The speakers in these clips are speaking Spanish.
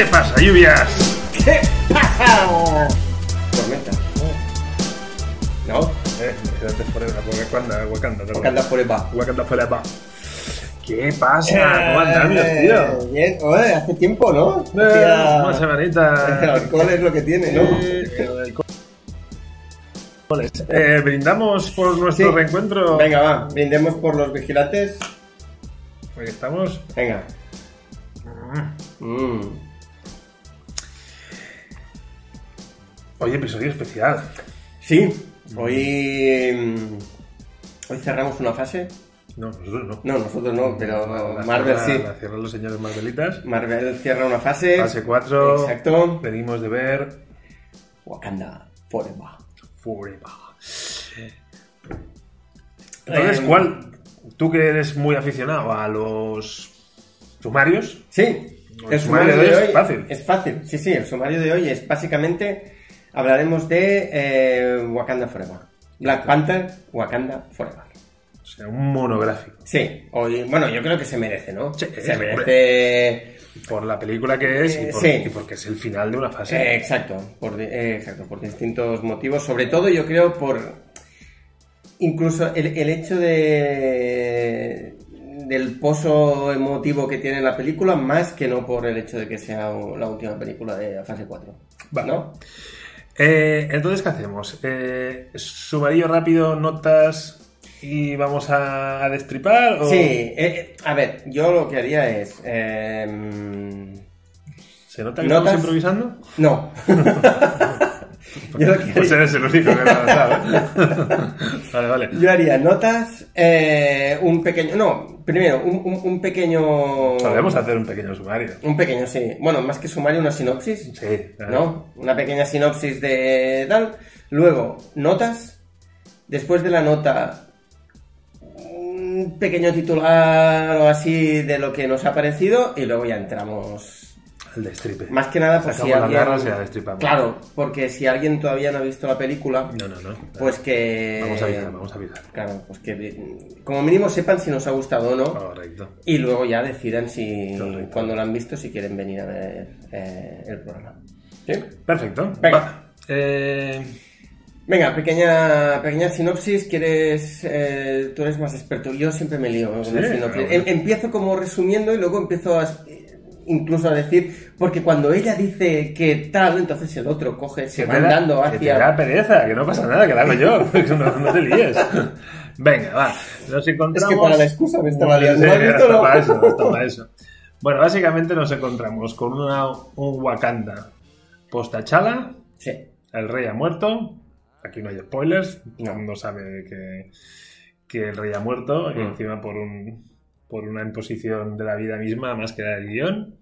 ¿Qué pasa, lluvias? ¿Qué pasa? Tormenta. ¿No? Eh, quédate forever, Wakanda, Wakanda, perdón. Wakanda Forever. Wakanda forever. ¿Qué pasa? ¿Cómo andamos, tío? Eh, Bien, Oye, hace tiempo, ¿no? Eh, Hacía- Una El semanita. alcohol es lo que tiene, ¿no? Eh, el alcohol. Eh, brindamos por nuestro Sí. reencuentro. Venga, va, brindemos por los vigilantes. Porque estamos. Venga. Mm. Hoy episodio especial. Sí, hoy. mm, Hoy cerramos una fase. No, nosotros no. No, nosotros no, pero La Marvel cierra- sí. La cierran los señores Marvelitas. Marvel cierra una fase. Fase 4. Exacto. Venimos de ver Wakanda Forever. Forever. Entonces, Eh, ¿cuál? Tú que eres muy aficionado a los sumarios, Sí, El sumario de hoy es fácil. Es fácil, sí, sí. El sumario de hoy es básicamente. Hablaremos de eh, Wakanda Forever. Black Panther, Wakanda Forever. o sea, un monográfico. Sí, hoy. Bueno, yo creo que se merece, ¿no? Sí, se hombre. merece. Por la película que es y, por- sí. y porque es el final de una fase. Eh, exacto, por, eh, exacto, por distintos motivos. Sobre todo, yo creo, por. Incluso el, el hecho de. del pozo emotivo que tiene la película, más que no por el hecho de que sea la última película de la fase 4. Vale. ¿No? Eh, entonces, ¿qué hacemos? Eh, ¿Sumarillo rápido, notas y vamos a, a destripar? o- Sí, eh, eh, a ver, yo lo que haría es. em, ¿Se nota que ¿Notas? estamos improvisando? no. yo, lo que Pues haría, eres el único que lo sabe. vale, vale. yo haría notas, eh, un pequeño. No, primero, un, un- un pequeño. Podemos hacer un pequeño sumario. Un pequeño, sí. Bueno, más que sumario, una sinopsis. Sí, claro. ¿No? Una pequeña sinopsis de tal. Luego, notas. Después de la nota, un pequeño titular o así de lo que nos ha parecido. Y luego ya entramos. El destripe. Más que nada, por si alguien. Claro, porque si alguien todavía no ha visto la película, No, no, no. pues que. Vamos a avisar, vamos a avisar. Claro, pues que como mínimo sepan si nos ha gustado o no. Correcto. Y luego ya decidan si, Correcto. cuando lo han visto, si quieren venir a ver eh, el programa. ¿Sí? Perfecto. Venga. Va. Eh, Venga, pequeña, pequeña sinopsis. ¿Quieres, eh, tú eres más experto. Yo siempre me lío Sí, pero Em- empiezo como resumiendo y luego empiezo a, incluso a decir, porque cuando ella dice que tal, entonces el otro coge, se va andando que te da hacia... pereza, que no pasa nada, que la hago yo. no, no te líes. Venga, va. Nos Es encontramos. que para la excusa me estaba liando. ¿Lo has visto o hasta no? para eso, hasta para eso. Bueno, básicamente nos encontramos con una, un Wakanda post-Achala, Sí. el rey ha muerto. Aquí no hay spoilers, todo No. el mundo sabe que, que el rey ha muerto, y Mm. encima por, un, por una imposición de la vida misma más que la del guion.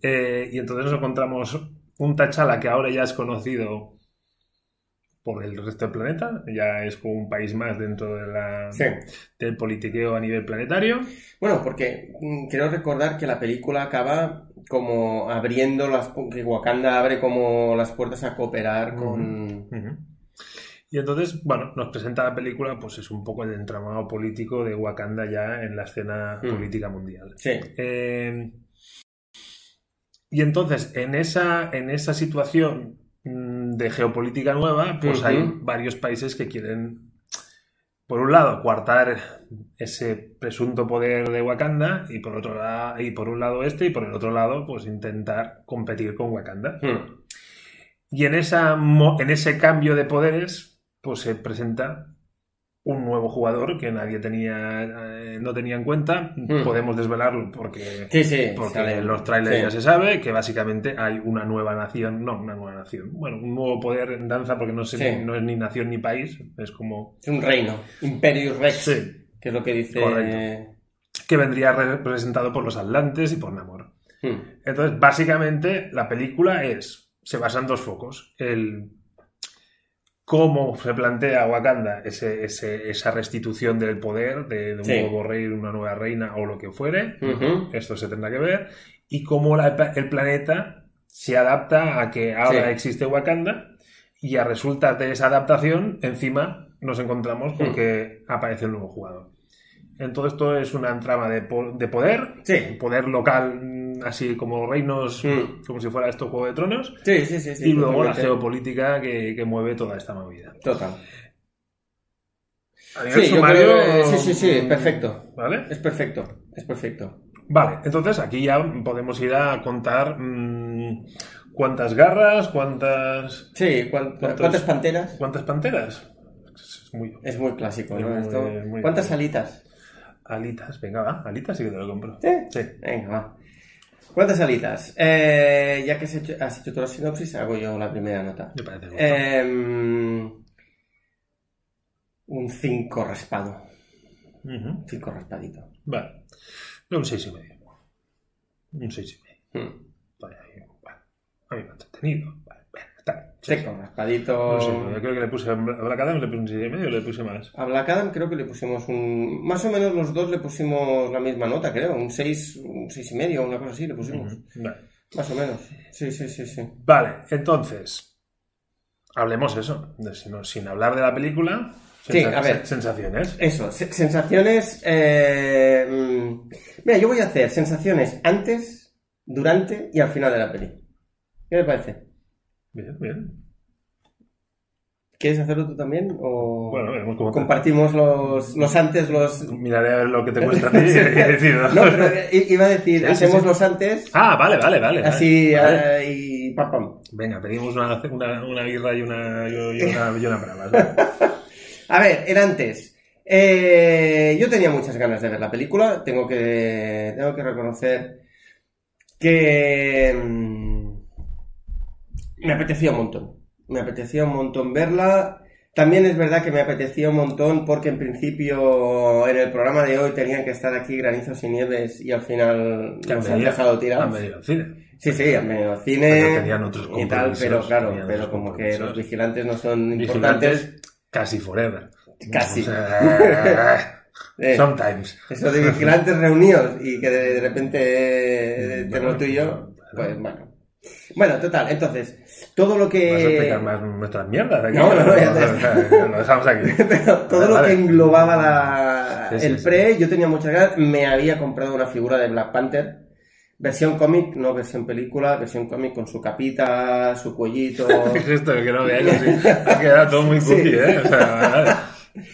Eh, y entonces nos encontramos un T'Challa que ahora ya es conocido por el resto del planeta, ya es como un país más dentro de la, Sí. del politiqueo a nivel planetario. Bueno, porque mm, quiero recordar que la película acaba como abriendo las... que Wakanda abre como las puertas a cooperar con... Y entonces, bueno, nos presenta la película, pues es un poco el entramado político de Wakanda ya en la escena Mm. política mundial. Sí. Eh, y entonces, en esa, en esa situación mm, de geopolítica nueva, pues hay varios países que quieren, por un lado, coartar ese presunto poder de Wakanda, y por otro lado, y por un lado este, y por el otro lado, pues intentar competir con Wakanda. Mm. Y en, esa, en ese cambio de poderes, pues se presenta un nuevo jugador que nadie tenía, eh, no tenía en cuenta. Mm. Podemos desvelarlo porque, Sí, sí. porque en los trailers sí. ya se sabe que básicamente hay una nueva nación, no, una nueva nación, bueno, un nuevo poder en danza porque no, sé, no es ni nación ni país, es como... Es un reino. Imperius Rex. Sí, Que es lo que dice... Correcto. que vendría representado por los Atlantes y por Namor. Mm. Entonces, básicamente, la película es, se basa en dos focos. El cómo se plantea Wakanda ese, ese- esa restitución del poder de, de un Sí. nuevo rey, una nueva reina o lo que fuere. Esto se tendrá que ver. Y cómo la- el planeta se adapta a que ahora Sí. existe Wakanda y a resultas de esa adaptación, encima nos encontramos con Hmm. que aparece un nuevo jugador. En todo esto es una trama de, po- de poder, Sí. poder local, mm, así como reinos, Mm. como si fuera esto Juego de Tronos, Sí, sí, sí. sí y luego la geopolítica que, que mueve toda esta movida. Total. A nivel Sí, yo creo sí, sí, sí, es perfecto. ¿Vale? Es perfecto, es perfecto. Vale, entonces aquí ya podemos ir a contar mm, cuántas garras, cuántas, Sí, ¿cuán- ¿Cuántos? ¿cuántas panteras? cuántas panteras. Es muy Es muy clásico, ¿no? Muy- Esto- muy ¿Cuántas clásico. alitas? alitas. Venga, va, alitas sí que te lo compro. ¿Sí? Sí. Venga, va. ¿Cuántas alitas? Eh, ya que has hecho, has hecho toda la sinopsis, hago yo la primera nota. Me parece. Em, un 5 raspado. Ujú. 5 raspadito. Vale. Un seis y medio. Un seis y medio. Mm. Vale, ahí, vale. A mí me ha entretenido. Vale, bueno, está bien. Sí, Seco, raspadito. No sé, yo creo que le puse a Black Adam, le puse un seis y medio, le puse más. A Black Adam creo que le pusimos un... Más o menos los dos le pusimos la misma nota, creo. Un 6, un seis y medio, una cosa así le pusimos. Vale. Más o menos. Sí, sí, sí, sí. Vale, entonces, hablemos eso, de- sin, sin hablar de la película. Sí, a ver. Sensaciones. Eso, se- sensaciones... eh, mm, Mira, yo voy a hacer sensaciones antes, durante y al final de la peli. ¿Qué te parece? Bien, bien. ¿Quieres hacerlo tú también? ¿O Bueno, cómo compartimos los, los antes, los... Miraré a ver lo que te muestra a ti y decido. No, pero iba a decir, Sí, hacemos sí. los antes, Ah, vale, vale, vale. así vale. eh, y pam, pam. Venga, pedimos una, una, una birra y una, y una, y una bravas, ¿no? A ver, el antes. Eh, yo tenía muchas ganas de ver la película. Tengo que, tengo que reconocer que mm, me apetecía un montón. Me apetecía un montón verla. También es verdad que me apetecía un montón porque en principio en el programa de hoy tenían que estar aquí granizos y nieves y al final han nos han venido- dejado Han tirados. venido al cine. Sí, sí, han venido al cine Pero tenían otros y tal, pero claro, pero como que los vigilantes no son importantes. Vigilantes casi forever. Casi. O sea, Eh, sometimes. Eso de vigilantes reunidos y que de, repente eh, tenemos tú y yo, pues bueno. Bueno, total, entonces, todo lo ¿Vas a explicar que... más nuestras mierdas aquí? No, no, no, ya está. O sea, Lo dejamos aquí. Pero todo Vale, lo vale. que englobaba la, Sí, sí, el sí. pre, yo tenía muchas ganas. Me había comprado una figura de Black Panther, versión cómic, no versión película, versión cómic con su capita, su cuellito. ¿Qué es esto? Que no veáis así. Ha quedado todo muy cookie, ¿eh? O sea, vale.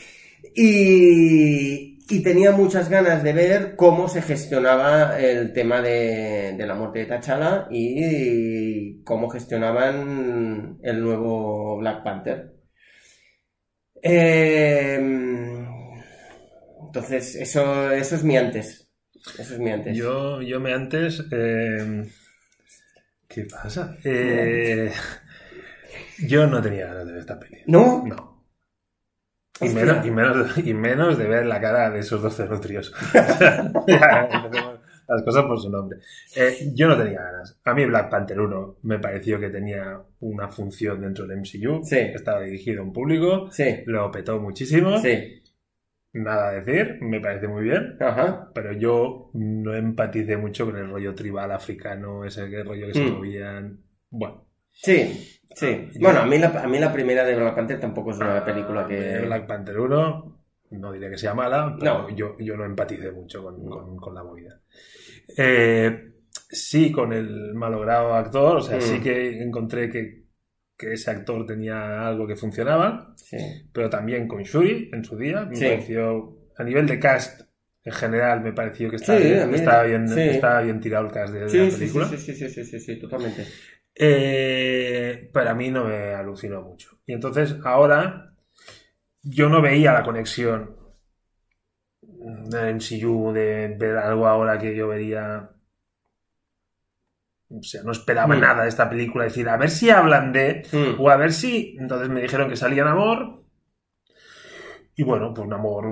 Y, y tenía muchas ganas de ver cómo se gestionaba el tema de, de la muerte de T'Challa y cómo gestionaban el nuevo Black Panther. Eh, entonces, eso, eso es mi antes. Eso es mi antes. Yo, yo me antes. eh, ¿Qué pasa? Eh, yo no tenía ganas de ver esta peli. ¿No? No. Y menos, y, menos, y menos de ver la cara de esos dos cenutrios. Las cosas por su nombre. Eh, yo no tenía ganas. A mí Black Panther 1 me pareció que tenía una función dentro del MCU. Sí. Estaba dirigido a un público. Sí, Lo petó muchísimo. sí. Nada a decir. Me parece muy bien. Ajá. Pero yo no empaticé mucho con el rollo tribal africano, ese rollo que se Mm. movían. Bueno, Sí, sí. Ah, Bueno, a mí, la, a mí la primera de Black Panther tampoco es una película que... Black Panther 1, no diré que sea mala, pero No. yo, yo no empaticé mucho con, con- con la movida. Eh, sí, con el malogrado actor, o sea, Mm. sí que encontré que, que ese actor tenía algo que funcionaba, Sí. pero también con Shuri en su día, me Sí. pareció, a nivel de cast en general, me pareció que estaba, Sí, bien, estaba, bien, estaba bien tirado el cast de, la película. sí, sí, sí, sí, sí, sí, totalmente. Eh, pero a mí no me alucinó mucho. Y entonces ahora yo no veía la conexión del MCU de ver algo ahora que yo vería. O sea, no esperaba Mm. nada de esta película. Decir, a ver si hablan de. Mm. O a ver si. Entonces me dijeron que salía Namor. Y bueno, pues Namor.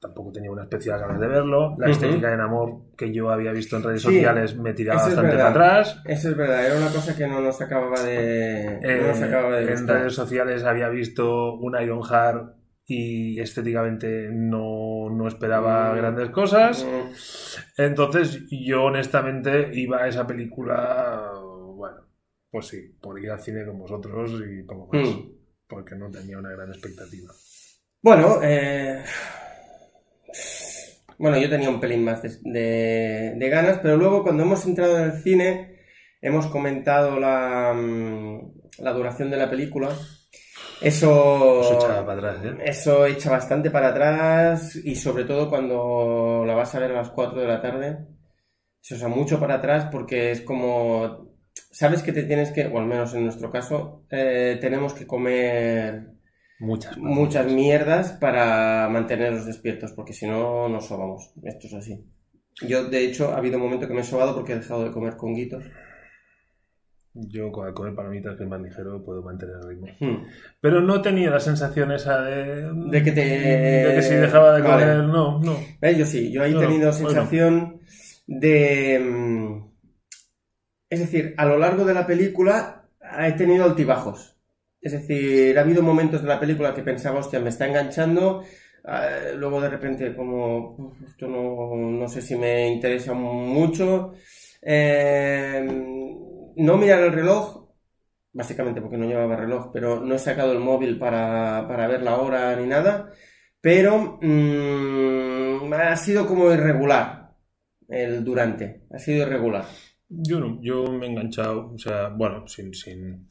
Tampoco tenía una especial ganas de verlo. La estética de Namor que yo había visto en redes Sí, sociales me tiraba bastante para atrás. Eso es verdad, era una cosa que no nos acababa de... no nos Eh, acababa de en gustar. redes sociales había visto un Ironheart y estéticamente no, no esperaba Mm. grandes cosas. Mm, Entonces yo honestamente iba a esa película, bueno, pues sí, por ir al cine con vosotros y poco más, Mm. porque no tenía una gran expectativa. Bueno, eh, Bueno, yo tenía un pelín más de, de- de ganas, pero luego cuando hemos entrado en el cine, hemos comentado la, mm, la duración de la película. Eso, Eso echaba para atrás, ¿eh? eso echa bastante para atrás y sobre todo cuando la vas a ver a las 4 de la tarde. Eso echa mucho para atrás porque es como... Sabes que te tienes que, o al menos en nuestro caso, eh, tenemos que comer Muchas. muchas mierdas para mantenernos despiertos, porque si no nos sobamos. Esto es así. Yo, de hecho, ha habido un momento que me he sobado porque he dejado de comer conguitos. Yo con al comer palomitas, que es más ligero, puedo mantener el ritmo. Hmm. Pero no tenía la sensación esa de... De que te- De que si dejaba de Vale. comer, no, no. ¿Ves? Yo sí, yo he No, tenido bueno. sensación de... mm, Es decir, a lo largo de la película he tenido altibajos. Es decir, ha habido momentos de la película que pensaba, hostia, me está enganchando. ah, luego de repente como, "Uf, esto no, no sé si me interesa mucho. Eh, no mirar el reloj, básicamente porque no llevaba reloj, pero no he sacado el móvil para, para ver la hora ni nada. Pero mm, ha sido como irregular el durante, ha sido irregular. Yo no, yo me he enganchado, o sea, bueno, sin, sin,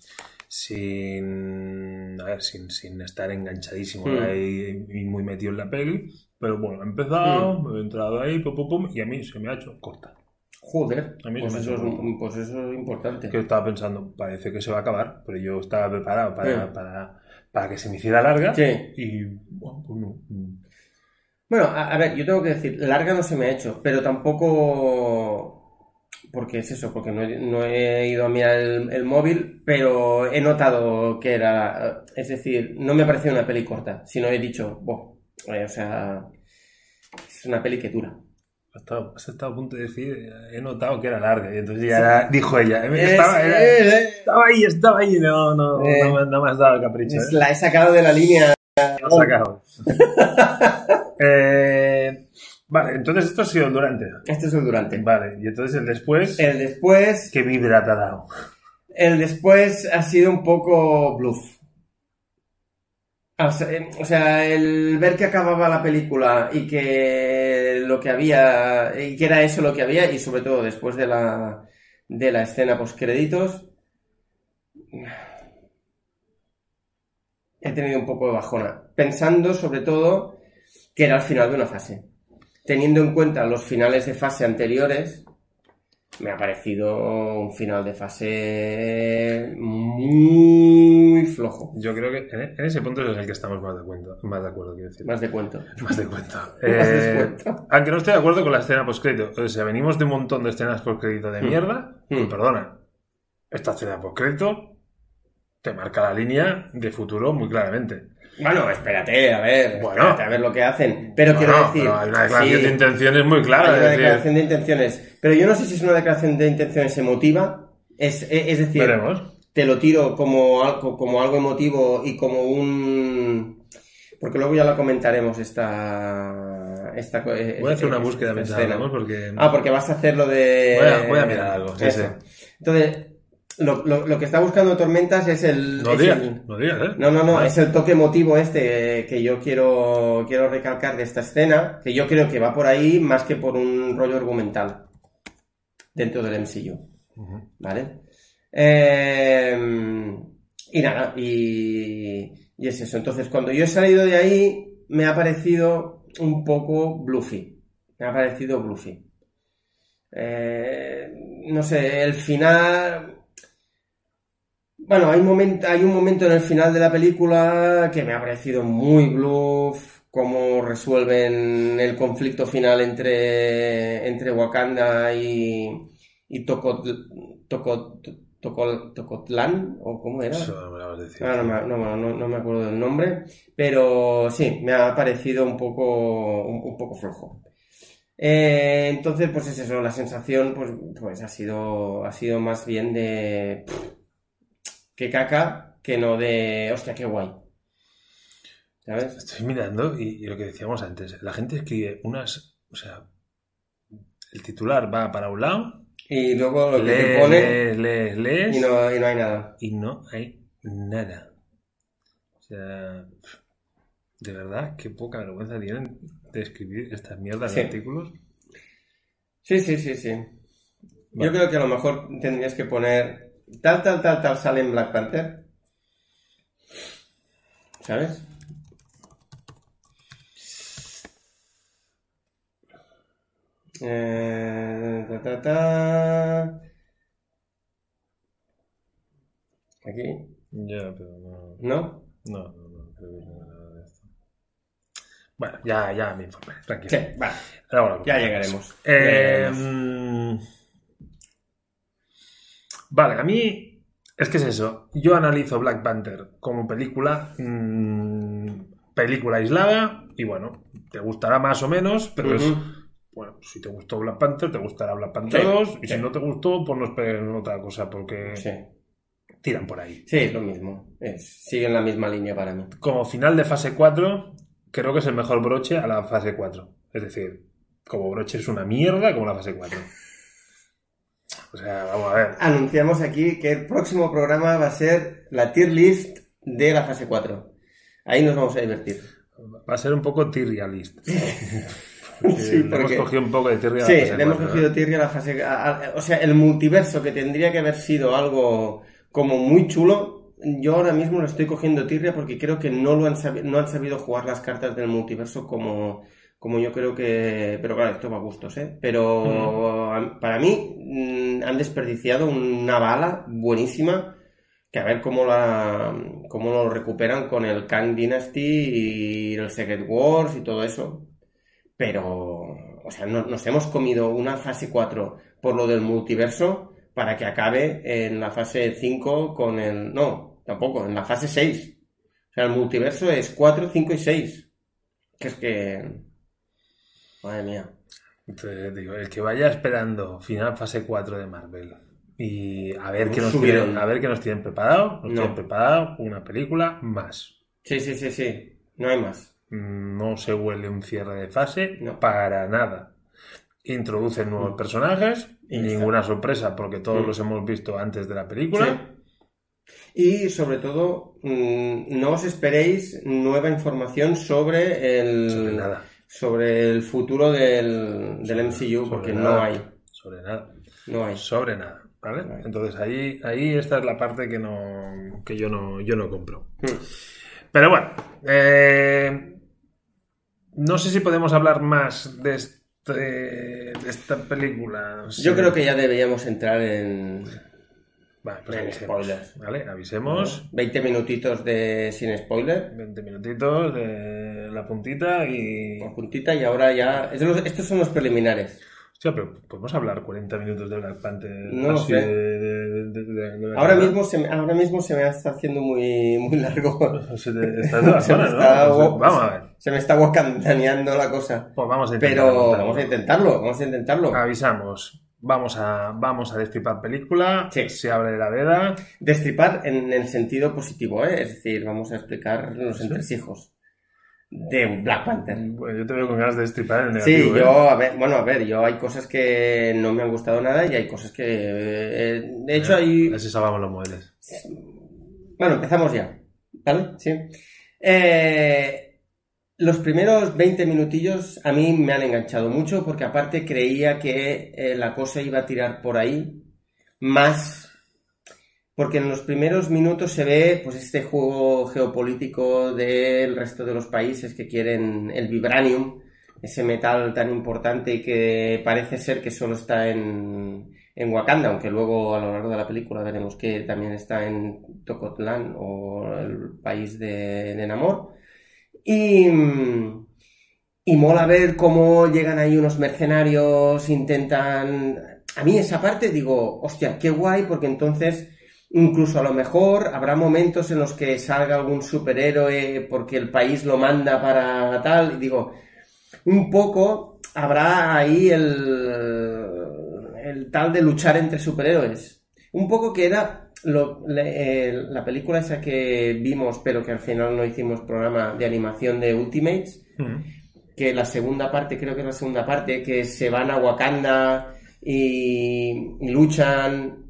sin, a ver, sin, sin estar enganchadísimo Mm. ahí y muy metido en la peli, pero bueno, he empezado, me he entrado ahí, pum, pum, pum, y a mí se me ha hecho corta. Joder, A mí pues se me eso, hace es, pues eso es importante. Que estaba pensando, parece que se va a acabar, pero yo estaba preparado para, Mm. para, para que se me hiciera larga Sí. y, bueno, pues no. Mm. Bueno, a, a ver, yo tengo que decir, larga no se me ha hecho, pero tampoco... Porque es eso, porque no he, no he ido a mirar el, el móvil, pero he notado que era... Es decir, no me ha parecido una peli corta, sino he dicho, "Buah", eh, o sea, es una peli que dura. Has estado, has estado a punto de decir, he notado que era larga, y entonces ya era- dijo ella, Es- estaba, era- eh, estaba ahí, estaba ahí, no, no, Eh. no, me- no me has dado el capricho. ¿eh? la he sacado de la línea. Lo has sacado. Eh, vale, entonces esto ha sido el durante. Este es el durante. Vale, y entonces el después, El después, ¿qué vibra te ha dado? el después ha sido un poco bluff. O sea, o sea, el ver que acababa la película y que lo que había, y que era eso lo que había, y sobre todo después de la, de la escena post créditos, he tenido un poco de bajona. Pensando sobre todo que era el final de una fase. Teniendo en cuenta los finales de fase anteriores, me ha parecido un final de fase muy flojo. Yo creo que en, en ese punto es el que estamos más de acuerdo, más de acuerdo quiero decir. Más de cuento. Más de cuento. Más de Eh, cuento. aunque no estoy de acuerdo con la escena postcrédito. O sea, venimos de un montón de escenas postcrédito de Mm. mierda. Mm. Y perdona, esta escena postcrédito te marca la línea de futuro muy claramente. Bueno, espérate, a ver, Bueno. espérate a ver lo que hacen. Pero quiero decir. pero hay una declaración sí, de intenciones muy clara. hay una decir, declaración de intenciones. Pero yo no sé si es una declaración de intenciones emotiva. Es, es, es decir, veremos. te lo tiro como algo, como algo emotivo y como un. Porque luego ya la comentaremos esta. esta co- Voy a hacer una búsqueda mientras porque... Ah, porque vas a hacer lo de. Voy a- voy a mirar algo, sí. Entonces, lo, lo- lo que está buscando Tormentas es el. no es digas, el- no digas, ¿eh? no, no, no, Ah, es el toque emotivo este que yo quiero, quiero recalcar de esta escena, que yo creo que va por ahí más que por un rollo argumental dentro del MCU. ¿vale? Eh, y nada, y, y es eso. Entonces, cuando yo he salido de ahí, me ha parecido un poco bluffy. Me ha parecido bluffy. Eh, no sé, el final... Bueno, hay, un momento, hay un momento en el final de la película que me ha parecido muy bluff, cómo resuelven el conflicto final entre, entre Wakanda y, y Tocot, Tocot, Tocol- Tocotlán, o cómo era. Eso me lo decir. Ah, no, me, no, no- no me acuerdo del nombre, pero sí, me ha parecido un poco, un, un poco flojo. Eh, entonces, pues es eso, la sensación pues, pues ha sido, ha sido más bien de pff, que caca que no de hostia, qué guay. ¿Sabes? Estoy mirando y, y lo que decíamos antes, la gente escribe unas, o sea, el titular va para un lado, Y luego lo que te lees, pone lees, lees, lees, y no, y no hay nada. y no hay nada. O sea, De verdad, qué poca vergüenza tienen de escribir estas mierdas Sí. de artículos. Sí, sí, sí, sí. Vale. Yo creo que a lo mejor tendrías que poner tal, tal, tal, tal sale en Black Panther. ¿Sabes? Eh, ta, ta, ta. Aquí, Ya, pero no. ¿no? No, no, no, creo que no nada de esto. Bueno, ya, ya me informé, tranquilo. Sí, vale, Ahora lo ya llegaremos. Ya Eh, llegaremos. Vale, a mí es que es eso. Yo analizo Black Panther como película, mm, película aislada, y bueno, te gustará más o menos, pero es, bueno, si te gustó Black Panther, te gustará Black Panther Sí, 2, y sí. si no te gustó, pues no esperes en otra cosa, porque Sí, tiran por ahí. sí, lo mismo. Es, sigue en la misma línea para mí. Como final de fase 4, creo que es el mejor broche a la fase 4. Es decir, como broche es una mierda como la fase 4. O sea, vamos a ver. Anunciamos aquí que el próximo programa va a ser la tier list de la fase 4. Ahí nos vamos a divertir. Va a ser un poco Tyrialist. Porque Sí, le hemos cogido un poco de Tyrial a Sí, la fase le hemos 4, cogido tirria a la fase... o sea, el multiverso que tendría que haber sido algo como muy chulo, yo ahora mismo lo estoy cogiendo tirria porque creo que no, lo han, sabi- no han sabido jugar las cartas del multiverso como, como yo creo que... Pero claro, esto va a gustos, ¿eh? Pero a- para mí mm, han desperdiciado una bala buenísima que a ver cómo la cómo lo recuperan con el Kang Dynasty y el Secret Wars y todo eso. Pero, o sea, no- nos hemos comido una fase 4 por lo del multiverso para que acabe en la fase 5 con el... No, tampoco, en la fase 6. O sea, el multiverso es 4, 5 y 6. Que es que... Madre mía. Te digo, el que vaya esperando final fase 4 de Marvel y a ver qué nos tienen, a ver qué nos tienen preparado, nos No. tienen preparado una película más. Sí, sí, sí, sí. No hay más. No se huele un cierre de fase No. para nada. Introducen nuevos Mm. personajes, Y ninguna sorpresa porque todos Mm. los hemos visto antes de la película. Sí. Y sobre todo, mm, no os esperéis nueva información sobre el, Sobre nada. Sobre el futuro del, del MCU, porque no hay. Sobre nada. No hay. Sobre nada. ¿Vale? Vale. Entonces ahí, ahí esta es la parte que no. que yo no, yo no compro. Mm. Pero bueno. eh, no sé si podemos hablar más de, este, de esta película. Yo creo que ya deberíamos entrar en Vale, pues spoilers. ¿Vale? Avisemos. 20 minutitos de sin spoiler. 20 minutitos de la puntita y. Con puntita y ahora ya... estos son los preliminares. Hostia, pero podemos hablar 40 minutos de Black Panther. No lo sé. de- de- de- Ahora mismo se me, ahora mismo se me está haciendo muy, muy largo. Se te- Estás de las Se me horas, ¿no? está- vamos a ver. Se me está guacantaneando la cosa. Pues vamos a intentar. Pero vamos a intentarlo, vamos a intentarlo. Avisamos. Vamos a, vamos a destripar película. Sí. Se abre la veda. Destripar en el sentido positivo, ¿eh? Es decir, vamos a explicar los Sí. entresijos de Black Panther. Bueno, yo te veo con ganas de destripar en el Sí, negativo. ¿eh? yo, a ver, bueno, a ver, yo hay cosas que no me han gustado nada y hay cosas que, eh, de hecho, hay, Así salvamos los muebles. Bueno, empezamos ya. ¿Vale? Sí. Eh, los primeros 20 minutillos a mí me han enganchado mucho porque aparte creía que eh, la cosa iba a tirar por ahí más porque en los primeros minutos se ve pues este juego geopolítico del resto de los países que quieren el vibranium, ese metal tan importante que parece ser que solo está en, en Wakanda, aunque luego a lo largo de la película veremos que también está en Tocotlán o el país de, de Namor. Y, y mola ver cómo llegan ahí unos mercenarios, intentan... A mí esa parte digo, hostia, qué guay, porque entonces incluso a lo mejor habrá momentos en los que salga algún superhéroe porque el país lo manda para tal, y digo, un poco habrá ahí el, el tal de luchar entre superhéroes. Un poco que era lo- le- eh, la película esa que vimos, pero que al final no hicimos programa de animación de Ultimates, Mm. que la segunda parte, creo que es la segunda parte, que se van a Wakanda y, y luchan.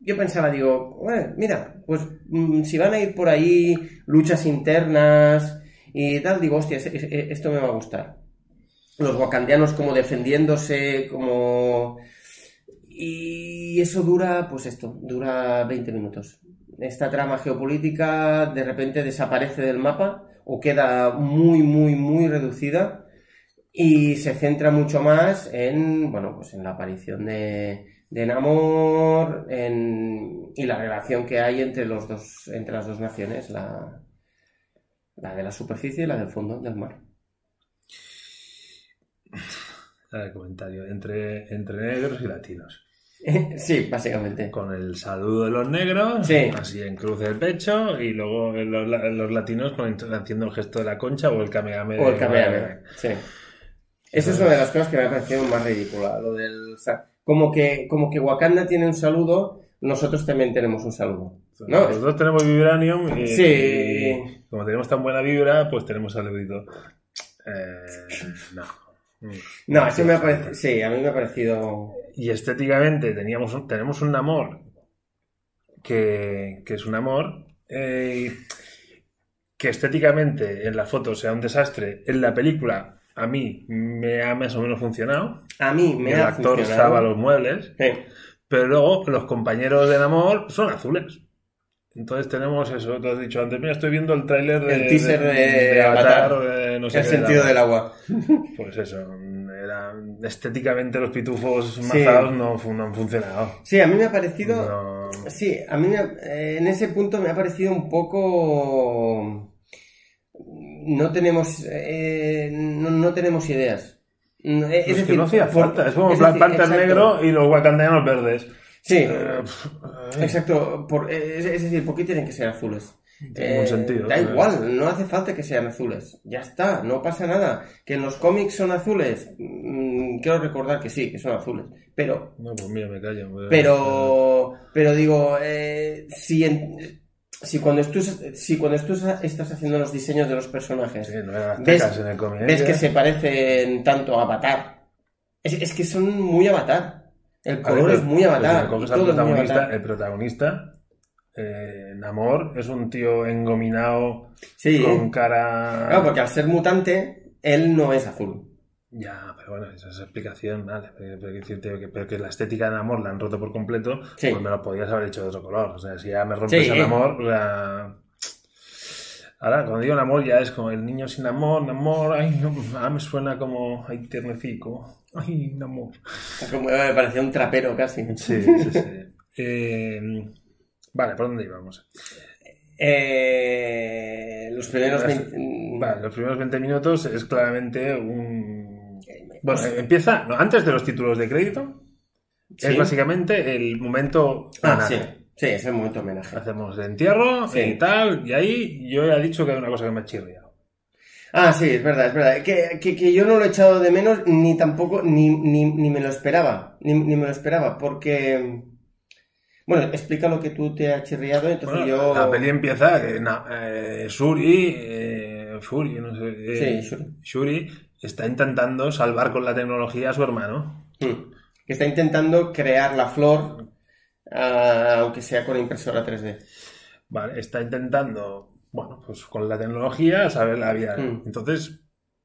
Yo pensaba, digo, bueno, mira, pues mm, si van a ir por ahí luchas internas y tal, digo, hostia, es- es- esto me va a gustar. Los wakandianos como defendiéndose, como... Y eso dura, pues esto, dura 20 minutos. Esta trama geopolítica de repente desaparece del mapa o queda muy, muy, muy reducida y se centra mucho más en, bueno, pues en la aparición de, de Namor en- y la relación que hay entre los dos, entre las dos naciones, la, la de la superficie y la del fondo del mar. El comentario. Entre, entre negros y latinos. sí, básicamente. Con el saludo de los negros, Sí. así en cruz del pecho, y luego los, la- los latinos con, haciendo el gesto de la concha o el kamehameha. O el Kamehameha, sí. Esa es una de las cosas que me ha parecido más ridícula, lo del... o sea, como que, como que Wakanda tiene un saludo, nosotros también tenemos un saludo. ¿no? Los dos tenemos Vibranium y, Sí. y como tenemos tan buena vibra, pues tenemos saludito. Eh, no. No, eso me ha parecido... Sí, a mí me ha parecido... Y estéticamente teníamos un- tenemos un amor que, que es un amor eh, que estéticamente en la foto sea un desastre. En la película a mí me ha más o menos funcionado. A mí me el ha actor funcionado. salva los muebles. Sí. Pero luego los compañeros del amor son azules. Entonces tenemos eso, te has dicho antes, mira, estoy viendo el tráiler de, El teaser de Avatar, de no sé el qué, sentido de del agua. Pues eso, era, estéticamente los pitufos Sí. mazados no, no han funcionado. Sí, a mí me ha parecido... No- Sí, a mí me ha- eh, en ese punto me ha parecido un poco... No tenemos, eh, no, no tenemos ideas. Eh, es, que no hacía falta, es como es Black decir, Panther exacto. negro y los wakandianos verdes. Sí, Eh, eh, exacto. Por- eh, es, es decir, ¿por qué tienen que ser azules? Tiene ningún sentido, Da eh. igual, no hace falta que sean azules. Ya está, no pasa nada. Que en los cómics son azules, mm, quiero recordar que sí, que son azules. Pero No, pues mira, me callo. eh. Pero, pero digo, eh, si, en- si cuando tú, si cuando tú estás haciendo los diseños de los personajes, Sí, no ves- ¿eh? que se parecen tanto a Avatar, es, es que son muy Avatar. El color ver, es muy Avatar. protagonista, el protagonista, eh, Namor, es un tío engominado Sí, con cara. claro, porque al ser mutante, él no es azul. Ya, pero bueno, esa es explicación, vale. Pero, pero que, pero que la estética de Namor la han roto por completo, Sí. pues me lo podías haber hecho de otro color. O sea, si ya me rompes Sí. el amor, sea. Ahora, cuando digo Namor, ya es como el niño sin amor, Namor, ay, no, me suena como, ay, ternecico, ay, Namor. Como me parecía un trapero casi. Sí, sí, sí. Eh, vale, ¿por dónde íbamos? Eh, los primeros Las- 20 Vale, los primeros 20 minutos es claramente un... Bueno, empieza, no, antes de los títulos de crédito, Sí. es básicamente el momento... Ah, homenaje. sí. Sí, es el momento homenaje. Hacemos el entierro Sí. y tal, y ahí yo ya he dicho que hay una cosa que me ha chirriado. Ah, sí, es verdad, es verdad. Que, que, que yo no lo he echado de menos ni tampoco, ni, ni, ni me lo esperaba. Ni, ni me lo esperaba, porque... Bueno, explica lo que tú te has chirriado, entonces Bueno, yo... La peli empieza, eh, na- eh, Shuri, eh, Shuri, no sé, eh, Sí, Shuri. Shuri está intentando salvar con la tecnología a su hermano. Hmm. Que está intentando crear la flor, ah, aunque sea con impresora 3D. Vale, está intentando, bueno, pues con la tecnología saber la vida. Mm. Entonces,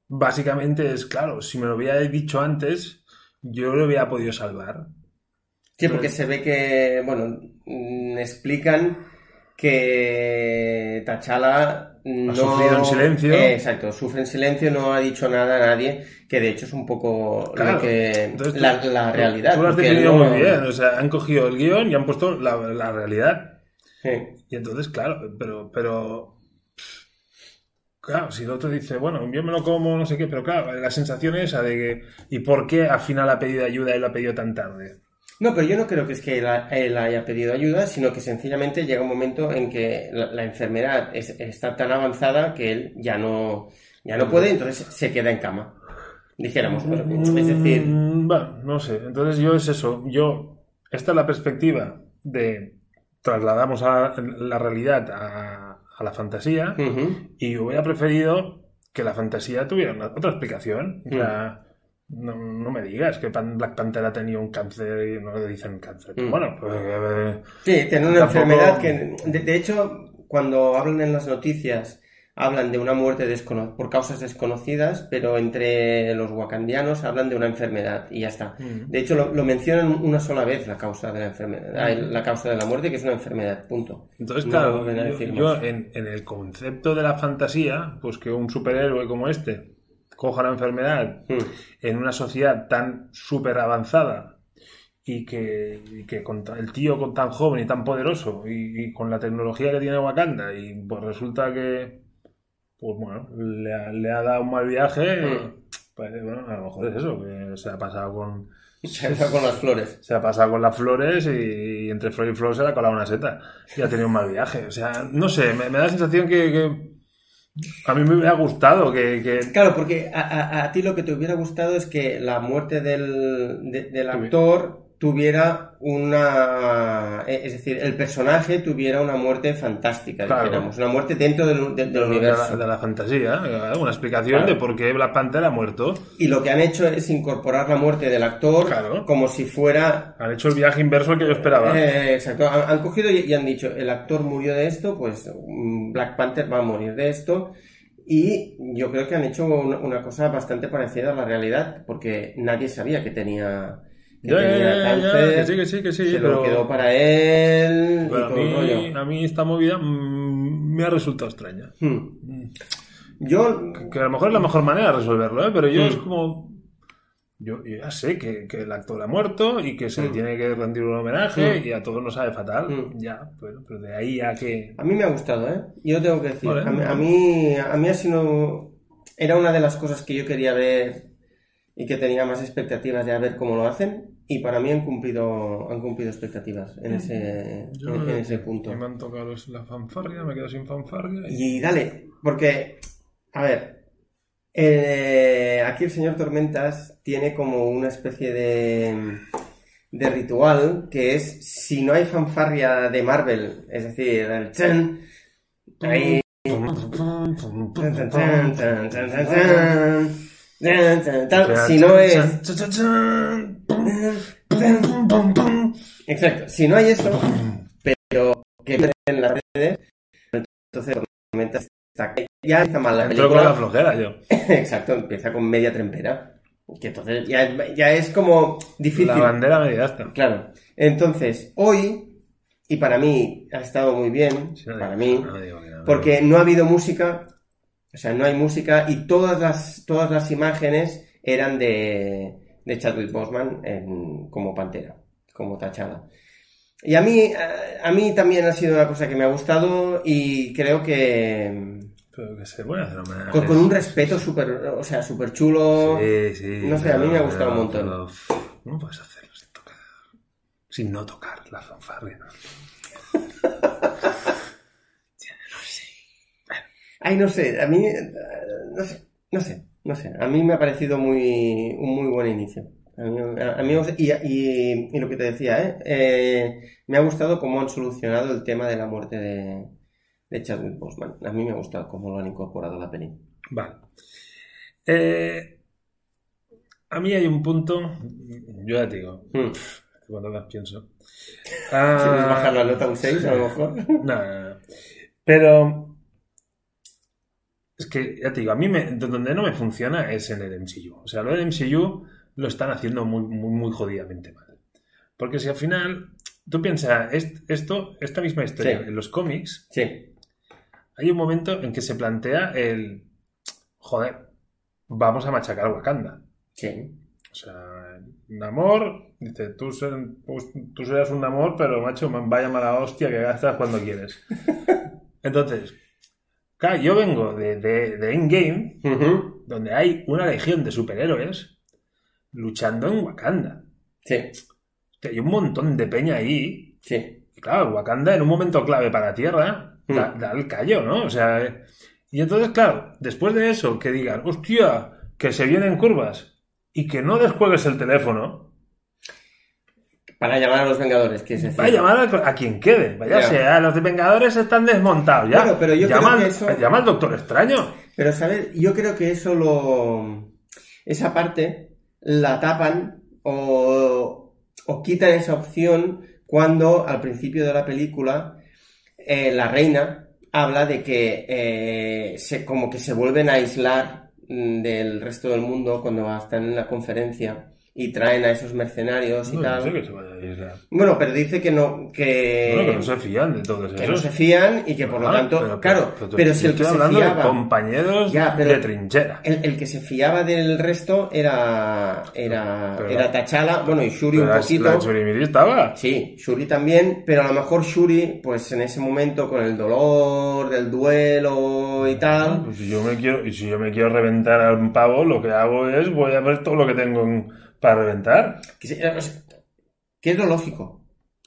básicamente es claro, si me lo hubiera dicho antes, yo lo hubiera podido salvar. Sí, porque se ve que, bueno, mm, explican que T'Challa no... sufrido en silencio. Eh, exacto, sufre en silencio, no ha dicho nada a nadie, que de hecho es un poco Claro. lo que... Entonces, la, la realidad. Tú lo has definido no- muy bien. O sea, han cogido el guion y han puesto la, la realidad. Sí. Y entonces, claro, pero, pero. Claro, si el otro dice, bueno, yo me lo como, no sé qué, pero claro, la sensación es esa de que. ¿Y por qué al final ha pedido ayuda y lo ha pedido tan tarde? No, pero yo no creo que es que él, ha- él haya pedido ayuda, sino que sencillamente llega un momento en que la, la enfermedad es- está tan avanzada que él ya no, ya no puede, entonces se queda en cama. Dijéramos, pero, es decir, Mm, Bueno, no sé. Entonces yo es eso. Yo. Esta es la perspectiva de. Trasladamos a la realidad a, a la fantasía. Y hubiera preferido que la fantasía tuviera una- otra explicación. O sea, no, no me digas que Pan- Black Panther ha tenido un cáncer y no le dicen cáncer. Pero Mm. Bueno, pues. eh, Sí, tiene una Tampoco- enfermedad que, de, de hecho, cuando hablan en las noticias hablan de una muerte descono- por causas desconocidas, pero entre los wakandianos hablan de una enfermedad y ya está. Mm. De hecho, lo, lo mencionan una sola vez la causa de la enfermedad, ah, la causa de la muerte, que es una enfermedad, punto. Entonces, No claro, yo, en, en el concepto de la fantasía, pues que un superhéroe como este coja la enfermedad Mm. en una sociedad tan súper avanzada y que, y que con ta- el tío con tan joven y tan poderoso y, y con la tecnología que tiene Wakanda y pues resulta que pues bueno le ha, le ha dado un mal viaje Mm. pues, bueno, a lo mejor es eso que se ha pasado con Se ha con las flores. se ha pasado con las flores y, entre flor y flor se le ha colado una seta y ha tenido un mal viaje o sea no sé me, me da la sensación que, que a mí me hubiera gustado que, que- Claro, porque a, a- a ti lo que te hubiera gustado es que la muerte del, de- del actor tuviera una... eh, Es decir, el personaje tuviera una muerte fantástica, Claro. dijéramos. Una muerte dentro del, de- del de, la, universo. de la fantasía ¿eh? una explicación Claro. de por qué Black Panther ha muerto Y lo que han hecho es incorporar la muerte del actor Claro. como si fuera... Han hecho el viaje inverso al que yo esperaba. Eh, exacto, han, han cogido y, y han dicho, el actor murió de esto, pues mm, Black Panther va a morir de esto. Y yo creo que han hecho una, una cosa bastante parecida a la realidad, porque nadie sabía que tenía, que cáncer. que sí, que sí, que sí, se pero- lo quedó para él y Pero a, rollo. mí, a mí esta movida mm, me ha resultado extraña. Hmm. Yo, Que a lo mejor es la mejor manera de resolverlo, ¿eh? pero yo Mm. es como... Yo, yo ya sé que, que el actor ha muerto y que se le Mm. tiene que rendir un homenaje Mm. y a todos nos sabe fatal. Mm. Ya, pero, pero de ahí a que... a mí me ha gustado, ¿eh? Yo tengo que decir, Vale. a, mí, a mí, a mí ha sido, era una de las cosas que yo quería ver y que tenía más expectativas de a ver cómo lo hacen y para mí han cumplido, han cumplido expectativas en ese, Yo- en, en ese punto. Me han tocado la fanfarria, me quedo sin fanfarria. y- Y dale, porque, a ver, eh, aquí el señor Tormentas tiene como una especie de, de ritual que es, si no hay fanfarria de Marvel, es decir, el chen, ahí, si no es. Exacto, si no hay eso, pero que en las redes, entonces está, ya está mal la película. Entro con la flojera yo. Exacto, empieza con media trempera. Que entonces ya, ya es como difícil. La bandera media está. Claro. Entonces, hoy, y para mí ha estado muy bien, para mí, porque no ha habido música o sea, no hay música y todas las, todas las imágenes eran de, de Chadwick Boseman en- como Pantera, como Tachada. Y a mí, a, a mí también ha sido una cosa que me ha gustado y creo que Pero que se puede hacer homenajes. con, con un respeto súper, o sea, súper chulo. Sí, sí. No sé, a mí me ha gustado pero- un montón. pero, ¿Cómo puedes hacerlo sin tocar? Sin no tocar la fanfarria. Ay, no sé, a mí, eh, no sé, no sé, no sé. A mí me ha parecido muy, un muy buen inicio. A mí, a- mí y, y- y lo que te decía, ¿eh? Eh, me ha gustado cómo han solucionado el tema de la muerte de, de Chadwick Boseman. A mí me ha gustado cómo lo han incorporado a la peli. Vale. Eh, a mí hay un punto, yo ya te digo, Hmm. cuando las pienso. ¿Quieres Ah, bajar la nota un 6 a lo mejor? No, no, no. Pero es que, ya te digo, a mí me- donde no me funciona es en el MCU. O sea, lo del MCU lo están haciendo muy, muy, muy jodidamente mal. Porque si al final, tú piensas, est- esto, esta misma historia Sí. en los cómics, Sí, hay un momento en que se plantea el, joder, vamos a machacar a Wakanda. sí. O sea, Namor, dice, tú, ser- pues, tú serás un Namor, pero macho, vaya mala hostia que gastas cuando quieres. Entonces, claro, yo vengo de, de, de Endgame, donde hay una legión de superhéroes luchando en Wakanda. Sí, Hay un montón de peña ahí. sí. Y claro, Wakanda en un momento clave para la Tierra da, Mm. da el callo, ¿no? O sea, y entonces, claro, después de eso, que digan, hostia, que se vienen curvas y que no descuelgues el teléfono, Para llamar a los Vengadores, que es. Va a llamar a, a quien quede. Vaya Ya. sea, los de Vengadores están desmontados ya. Bueno, pero yo llama, creo que eso- llama al Doctor Extraño. Pero, ¿sabes? Yo creo que eso lo. Esa parte la tapan o, o quitan esa opción cuando al principio de la película eh, la reina habla de que eh, se, como que se vuelven a aislar mm, del resto del mundo cuando están en la conferencia y traen a esos mercenarios y No, tal. no sé que se vaya a islar. Bueno, pero dice que no, que, Bueno, que no se fían de todos Eh, que no se fían y que por lo Ah, tanto, claro, pero, si el que se fiaba, de compañeros Ya, pero- de trinchera. el, el que se fiaba del resto era, era, Pero- era T'Challa, bueno, y Shuri Pero un poquito. La Churimiri estaba. Sí, Shuri también, pero a lo mejor Shuri, pues en ese momento con el dolor del duelo y tal, Pues si yo me quiero, si yo me quiero reventar a un pavo, lo que hago es voy a ver todo lo que tengo en- para reventar. eh, que es lo lógico.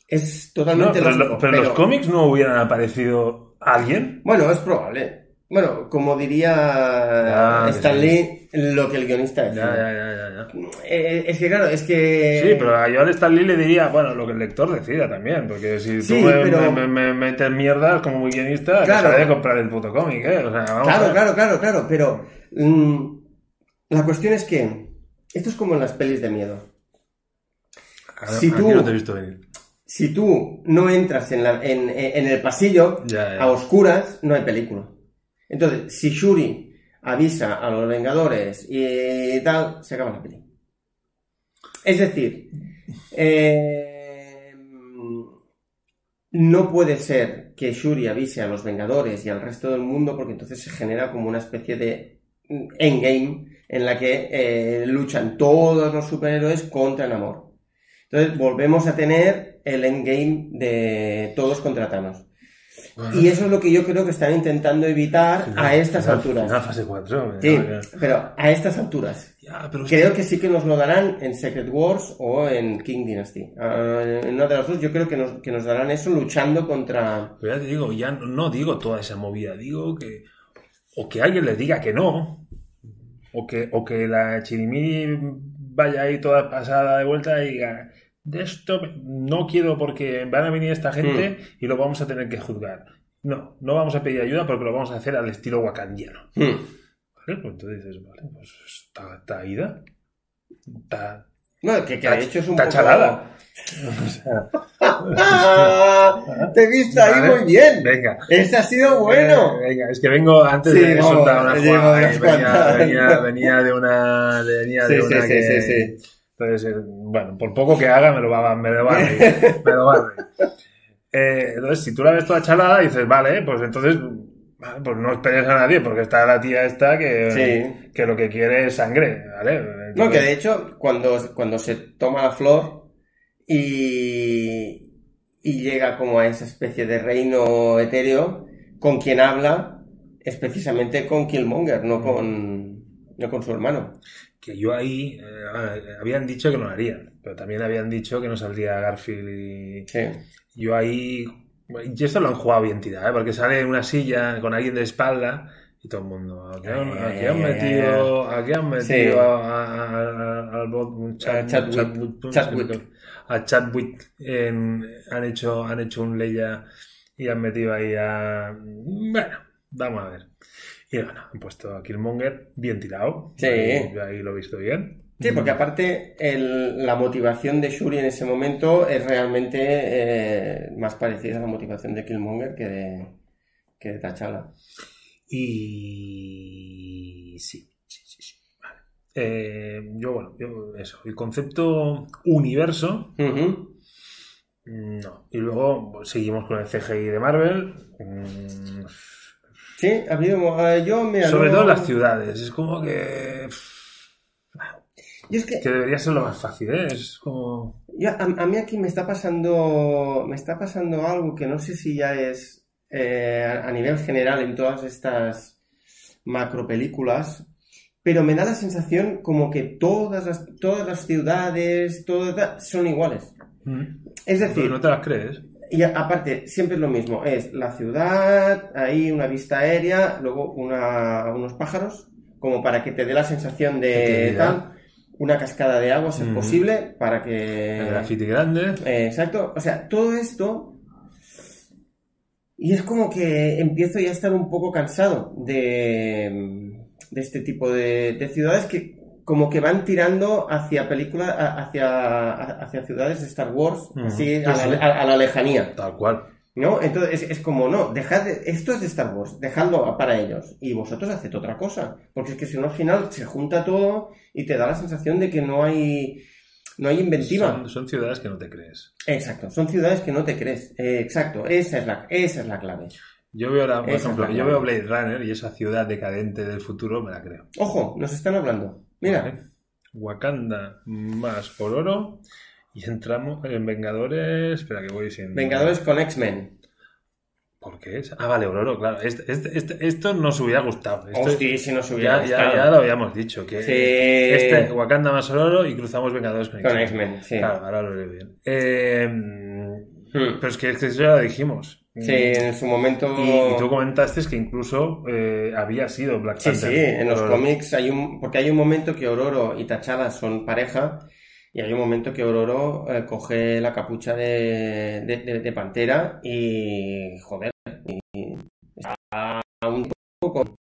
Es No, totalmente pero, lógico. lo- pero los cómics no hubieran aparecido alguien. Bueno, es probable. Bueno, como diría Ya, que Stan sí. Lee, lo que el guionista ya, ya, ya, ya. Eh, es que claro, es que... Sí, pero yo al Stan Lee le diría, bueno, lo que el lector decida también, porque si Sí, tú me, pero- me- me- me metes mierdas como muy guionista, Claro. de comprar el puto cómic, ¿eh? O sea, vamos a Claro, claro, claro, claro, pero mm, la cuestión es que esto es como en las pelis de miedo. A- Si tú- no te he visto venir. Si tú no entras en, la- en- en el pasillo, Ya, ya. a oscuras, no hay película. Entonces, si Shuri avisa a los Vengadores y tal, se acaba la película. Es decir, eh, no puede ser que Shuri avise a los Vengadores y al resto del mundo porque entonces se genera como una especie de endgame en la que eh, luchan todos los superhéroes contra Namor. Entonces volvemos a tener el endgame de todos contra Thanos. Y eso es lo que yo creo que están intentando evitar a estas Final- alturas. final fase 4. Sí, pero a estas alturas. Ya, pero es Creo que sí que nos lo darán en Secret Wars o en King Dynasty. Ah, En una de las dos yo creo que nos, que nos darán eso luchando contra... Pero ya te digo, ya no, no digo toda esa movida, digo que o que alguien le diga que no, o que, o que la chirimiri vaya ahí toda pasada de vuelta y diga, de esto no quiero porque van a venir esta gente y lo vamos a tener que juzgar. No, no vamos a pedir ayuda porque lo vamos a hacer al estilo wakandiano. Hmm. ¿Vale? Pues entonces dices, vale, pues está, está ida. Está, No, que, que de hecho es un está poco... ¡Ah! Te he visto ahí Vale. muy bien. venga. Ese ha sido bueno. Eh, venga, es que vengo antes Sí, de vamos, soltar una jugada. y venía, venía, venía de una. Venía de Sí, sí, una sí, que. sí, sí. Entonces, eh, bueno, por poco que haga, me lo va, me lo va a reír. me lo va a reír. Eh, entonces, si tú la ves toda chalada, dices, vale, pues entonces. Vale, Pues no esperes a nadie, porque está la tía esta que, Sí. que lo que quiere es sangre, ¿vale? No, que de hecho, cuando, cuando se toma la flor y, y llega como a esa especie de reino etéreo, con quien habla es precisamente con Killmonger, no con, no con su hermano. que yo ahí. eh, habían dicho que no lo harían, pero también habían dicho que no saldría Garfield y. Sí. Yo ahí. Y esto lo han jugado bien tirado, ¿eh? porque sale en una silla con alguien de espalda y todo el mundo. ¿A qué han, Ay, a qué han ay, metido, a qué han metido Sí. al bot- chat- A Chadwick. Han, hecho, han hecho un Leia y han metido ahí a. Bueno, vamos a ver. Y bueno, han puesto a Killmonger bien tirado. Sí. Ahí, ahí lo he visto bien. Sí, porque aparte el- la motivación de Shuri en ese momento es realmente eh, más parecida a la motivación de Killmonger que de, que de T'Challa. Y sí, sí, sí, sí. Vale. Eh, yo, bueno, yo, eso. El concepto universo, Ujú. no. Y luego pues, seguimos con el CGI de Marvel. Mm, Sí, ha habido... eh, yo, mira, sobre no- todo las ciudades. Es como que. Es que Que debería ser lo más fácil, ¿eh? Es como. yo- a, a mí aquí me está pasando me está pasando algo que no sé si ya es eh, a, a nivel general en todas estas macro películas, pero me da la sensación como que todas las, todas las ciudades, todas son iguales. Mm. Es decir, no te las crees. Y a- aparte, siempre es lo mismo, es la ciudad, ahí una vista aérea, luego una- unos pájaros, como para que te dé la sensación de tal, una cascada de agua, si es posible, para que... El graffiti grande. Eh, exacto, o sea, todo esto... Y es como que empiezo ya a estar un poco cansado de, de este tipo de, de ciudades que como que van tirando hacia películas, hacia, hacia ciudades de Star Wars, así a, la, a- a la lejanía. Tal cual. ¿No? Entonces es, es como, no, dejad, de- esto es de Star Wars, dejadlo para ellos y vosotros haced otra cosa, porque es que si no al final se junta todo y te da la sensación de que no hay, no hay inventiva. Son, son ciudades que no te crees. Exacto, son ciudades que no te crees. Eh, exacto, esa es la, esa es la clave. Yo veo, la, por Esa ejemplo, yo veo Blade Runner y esa ciudad decadente del futuro me la creo. Ojo, nos están hablando. Mira, Vale. Wakanda más Ororo y entramos en Vengadores. Espera que voy sin. Vengadores con X-Men. ¿Por qué es? Ah, vale, Ororo, claro. Este- este- este- esto nos hubiera gustado. Esto- Hostia, si nos hubiera ya, gustado. ya lo habíamos dicho. Que Sí. este, Wakanda más Ororo y cruzamos Vengadores con Con X-Men. X-Men, sí. Claro, ahora lo veo bien. Eh, Hmm. pero es que, es que eso ya lo dijimos. Sí, en su momento. Y, y tú comentaste que incluso eh, había sido Black Sí, Panther. sí, en los Ororo. cómics hay un. Porque hay un momento que Ororo y T'Challa son pareja. Y hay un momento que Ororo eh, coge la capucha de, Pantera y. Joder. Está un poco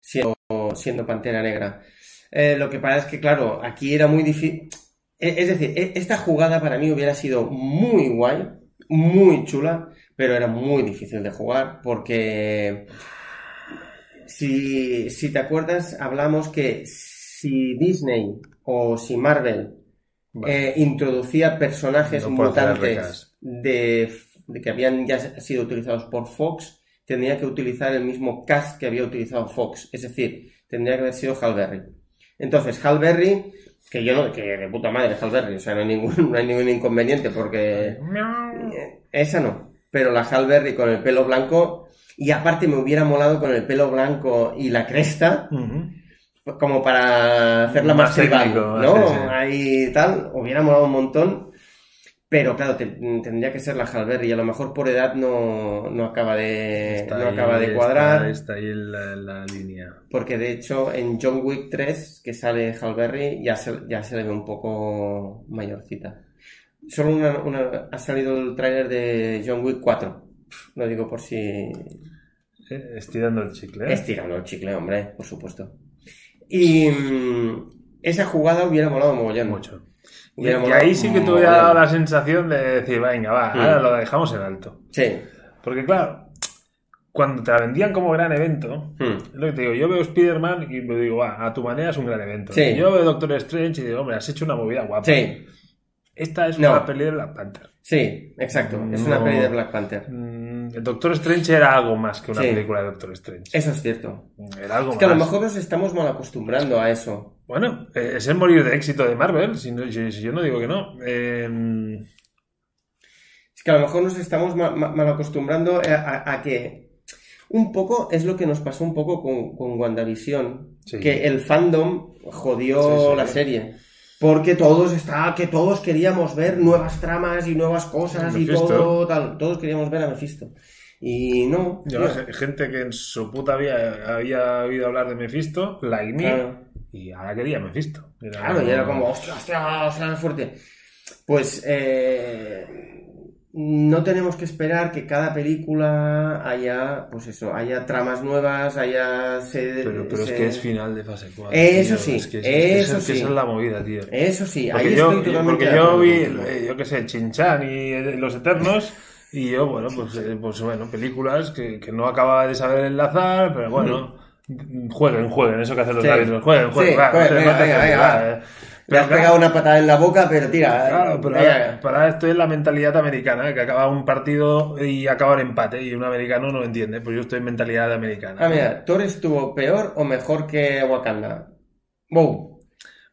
siendo, Pantera Negra. Eh, lo que pasa es que, claro, aquí era muy difícil. Es decir, e- esta jugada para mí hubiera sido muy guay, muy chula, pero era muy difícil de jugar porque si, si te acuerdas, hablamos que si Disney o si Marvel Vale. eh, introducía personajes No mutantes de, de que habían ya sido utilizados por Fox, tendría que utilizar el mismo cast que había utilizado Fox, es decir, tendría que haber sido Hal Berry. Entonces, Hal Berry, que yo no, que de puta madre Hal Berry, o sea, no hay ningún, no hay ningún inconveniente porque esa no, pero la Hal Berry con el pelo blanco y aparte me hubiera molado con el pelo blanco y la cresta. Como para hacerla más, Más ¿no? sí, sí. Ahí tal, hubiera molado un montón. Pero claro, te- tendría que ser la Halberry y a lo mejor por edad no, no acaba de, Está no ahí, acaba de está- cuadrar. Está, ahí la, la línea. Porque de hecho en John Wick 3, que sale Halberry, ya se, ya se le ve un poco mayorcita. Solo una, una- ha salido el tráiler de John Wick 4. Lo digo por si Eh, Estirando el chicle. Estirando el chicle, hombre, por supuesto. Y mm, esa jugada hubiera molado mogollón. Mucho. Y, ahí sí que te hubiera dado la sensación de decir, venga, va, Mm. ahora lo dejamos en alto. Sí. Porque claro, cuando te la vendían como gran evento, Mm. es lo que te digo, yo veo Spider-Man y me digo, va, a tu manera es un gran evento. Sí. Yo veo Doctor Strange y digo, hombre, has hecho una movida guapa. Sí, Esta es No. una peli de Black Panther. sí, exacto. Es una peli de Black Panther. Mm, el Doctor Strange era algo más que una Sí. película de Doctor Strange. Eso es cierto. Era algo Es que a lo mejor nos estamos mal acostumbrando a eso. Bueno, eh, es el morir de éxito de Marvel, si, no- si- si yo no digo que no. Eh, Es que a lo mejor nos estamos ma- ma- mal acostumbrando a, a- a que un poco es lo que nos pasó un poco con, con WandaVision, Sí. que el fandom jodió sí. la serie. Porque todos está, que todos queríamos ver nuevas tramas y nuevas cosas y todo tal. Todos queríamos ver a Mephisto. Y no. yo, gente que en su puta vida había oído hablar de Mephisto, la Claro. y ahora quería Mephisto. Era Claro, y era como, hostia, hostia, hostia, fuerte. Pues eh, no tenemos que esperar que cada película haya, pues eso, haya tramas nuevas, haya... Se, Pero, pero es que es final de fase 4. Eso tío. sí, es que, es- eso es sí. esa es la movida, tío. Eso sí, Porque ahí yo, estoy totalmente porque yo vi, eh, yo qué sé, Chinchan y eh, Los Eternos, y yo, bueno, pues, eh, pues bueno, películas que, que no acababa de saber enlazar, pero bueno, jueguen, jueguen, eso que hacen los Sí. árbitros, jueguen, jueguen, Sí, va, jueguen, no venga, venga, venga, va. Eh. Pero has pegado una patada en la boca, pero tira. Claro, pero venga. ahora, pero ahora estoy en la mentalidad americana, que acaba un partido y acaba en empate, y un americano no lo entiende, pues yo estoy en mentalidad americana. Ah, mira, ¿Thor estuvo peor o mejor que Wakanda? Wow.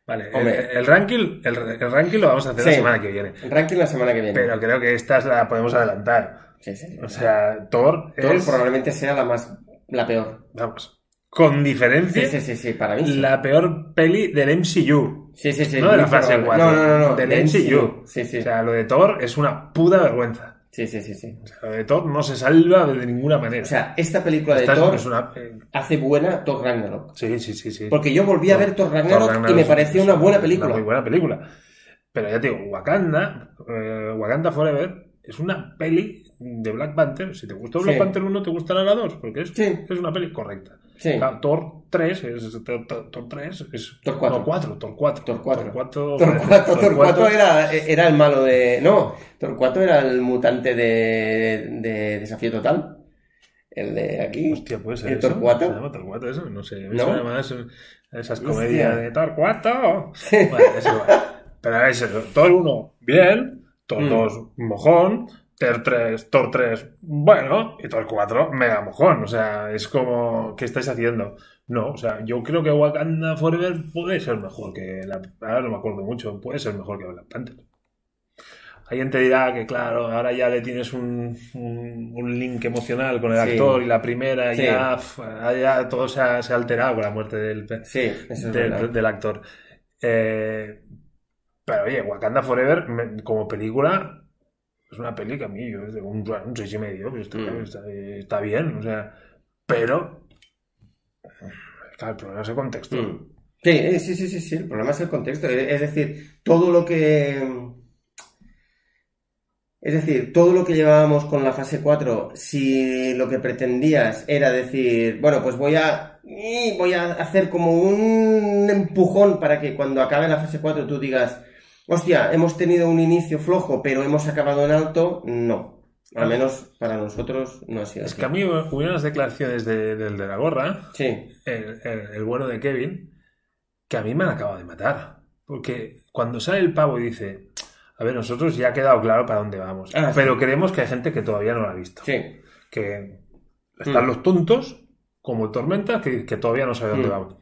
Vale, el, Hombre. el ranking, el, el ranking lo vamos a hacer la semana que viene, Ranking la semana que viene. pero creo que esta es la podemos adelantar. Sí, sí, sí. O sea, Thor, Thor es, probablemente sea la más... la peor. vamos, con diferencia, Sí, sí, sí, sí, para mí la peor peli del MCU. Sí, sí, sí. no de la fase probable. 4, No, no, no, no. del MCU. Sí, sí. O sea, lo de Thor es una puta vergüenza. Sí, sí, sí, sí. O sea, lo de Thor no se salva de ninguna manera. O sea, esta película de Esta Thor es una... eh, hace buena Thor Ragnarok. sí, sí, sí, sí. Porque yo volví a ver Thor Ragnarok, Thor y me pareció una buena película. Una muy buena película. Pero ya te digo, Wakanda, eh, Wakanda Forever, es una peli de Black Panther, si te gustó Sí. Black Panther 1, te gustará la 2, porque es, Sí. es una peli correcta. Sí. Claro, Thor 3 es Thor, Thor- Thor 3 es Thor 4. No, 4, Thor 4. Thor 4. Thor 4, Thor 4, Thor 4 era, era el malo de. No, Thor 4 era el mutante de, de Desafío Total. El de aquí. Hostia, puede ser ¿El eso. Thor 4? ¿Se llama Thor 4 eso? No sé. ¿No? Además, esas Hostia. comedias de Thor 4. Bueno, es igual. Pero es eso. Thor 1, bien. Thor Mm. 2, mojón. Thor 3, Thor 3, bueno. Y Thor 4, mega mojón. O sea, es como, ¿qué estáis haciendo? No, o sea, yo creo que Wakanda Forever puede ser mejor que la. Ahora no me acuerdo mucho. Puede ser mejor que Black Panther. Alguien te dirá que, claro, ahora ya le tienes un, un- un link emocional con el Sí. actor y la primera, Sí. ya, ya todo se ha, se ha alterado con la muerte del, Sí, del, actor. Eh, pero oye, Wakanda Forever, como película, es una peli que a mí, yo un, un seis y medio, pues está, Mm. está- está bien, o sea, pero. Claro, el problema es el contexto. Mm. Sí, eh, sí, sí, sí, sí, el problema es el contexto. Es es decir, todo lo que. Es decir, todo lo que llevábamos con la fase 4, si lo que pretendías era decir, bueno, pues voy a. Voy a hacer como un empujón para que cuando acabe la fase 4 tú digas, hostia, hemos tenido un inicio flojo, pero hemos acabado en alto. No. Al menos para nosotros no ha sido Es así. que a mí hubo unas declaraciones de- del de la gorra, Sí, el, el- el bueno de Kevin, que a mí me han acabado de matar. Porque cuando sale el pavo y dice, a ver, nosotros ya ha quedado claro para dónde vamos, Ah, sí. pero creemos que hay gente que todavía no lo ha visto. sí. Que están Mm. los tontos, como el Tormenta, que, que todavía no sabe dónde Mm. vamos.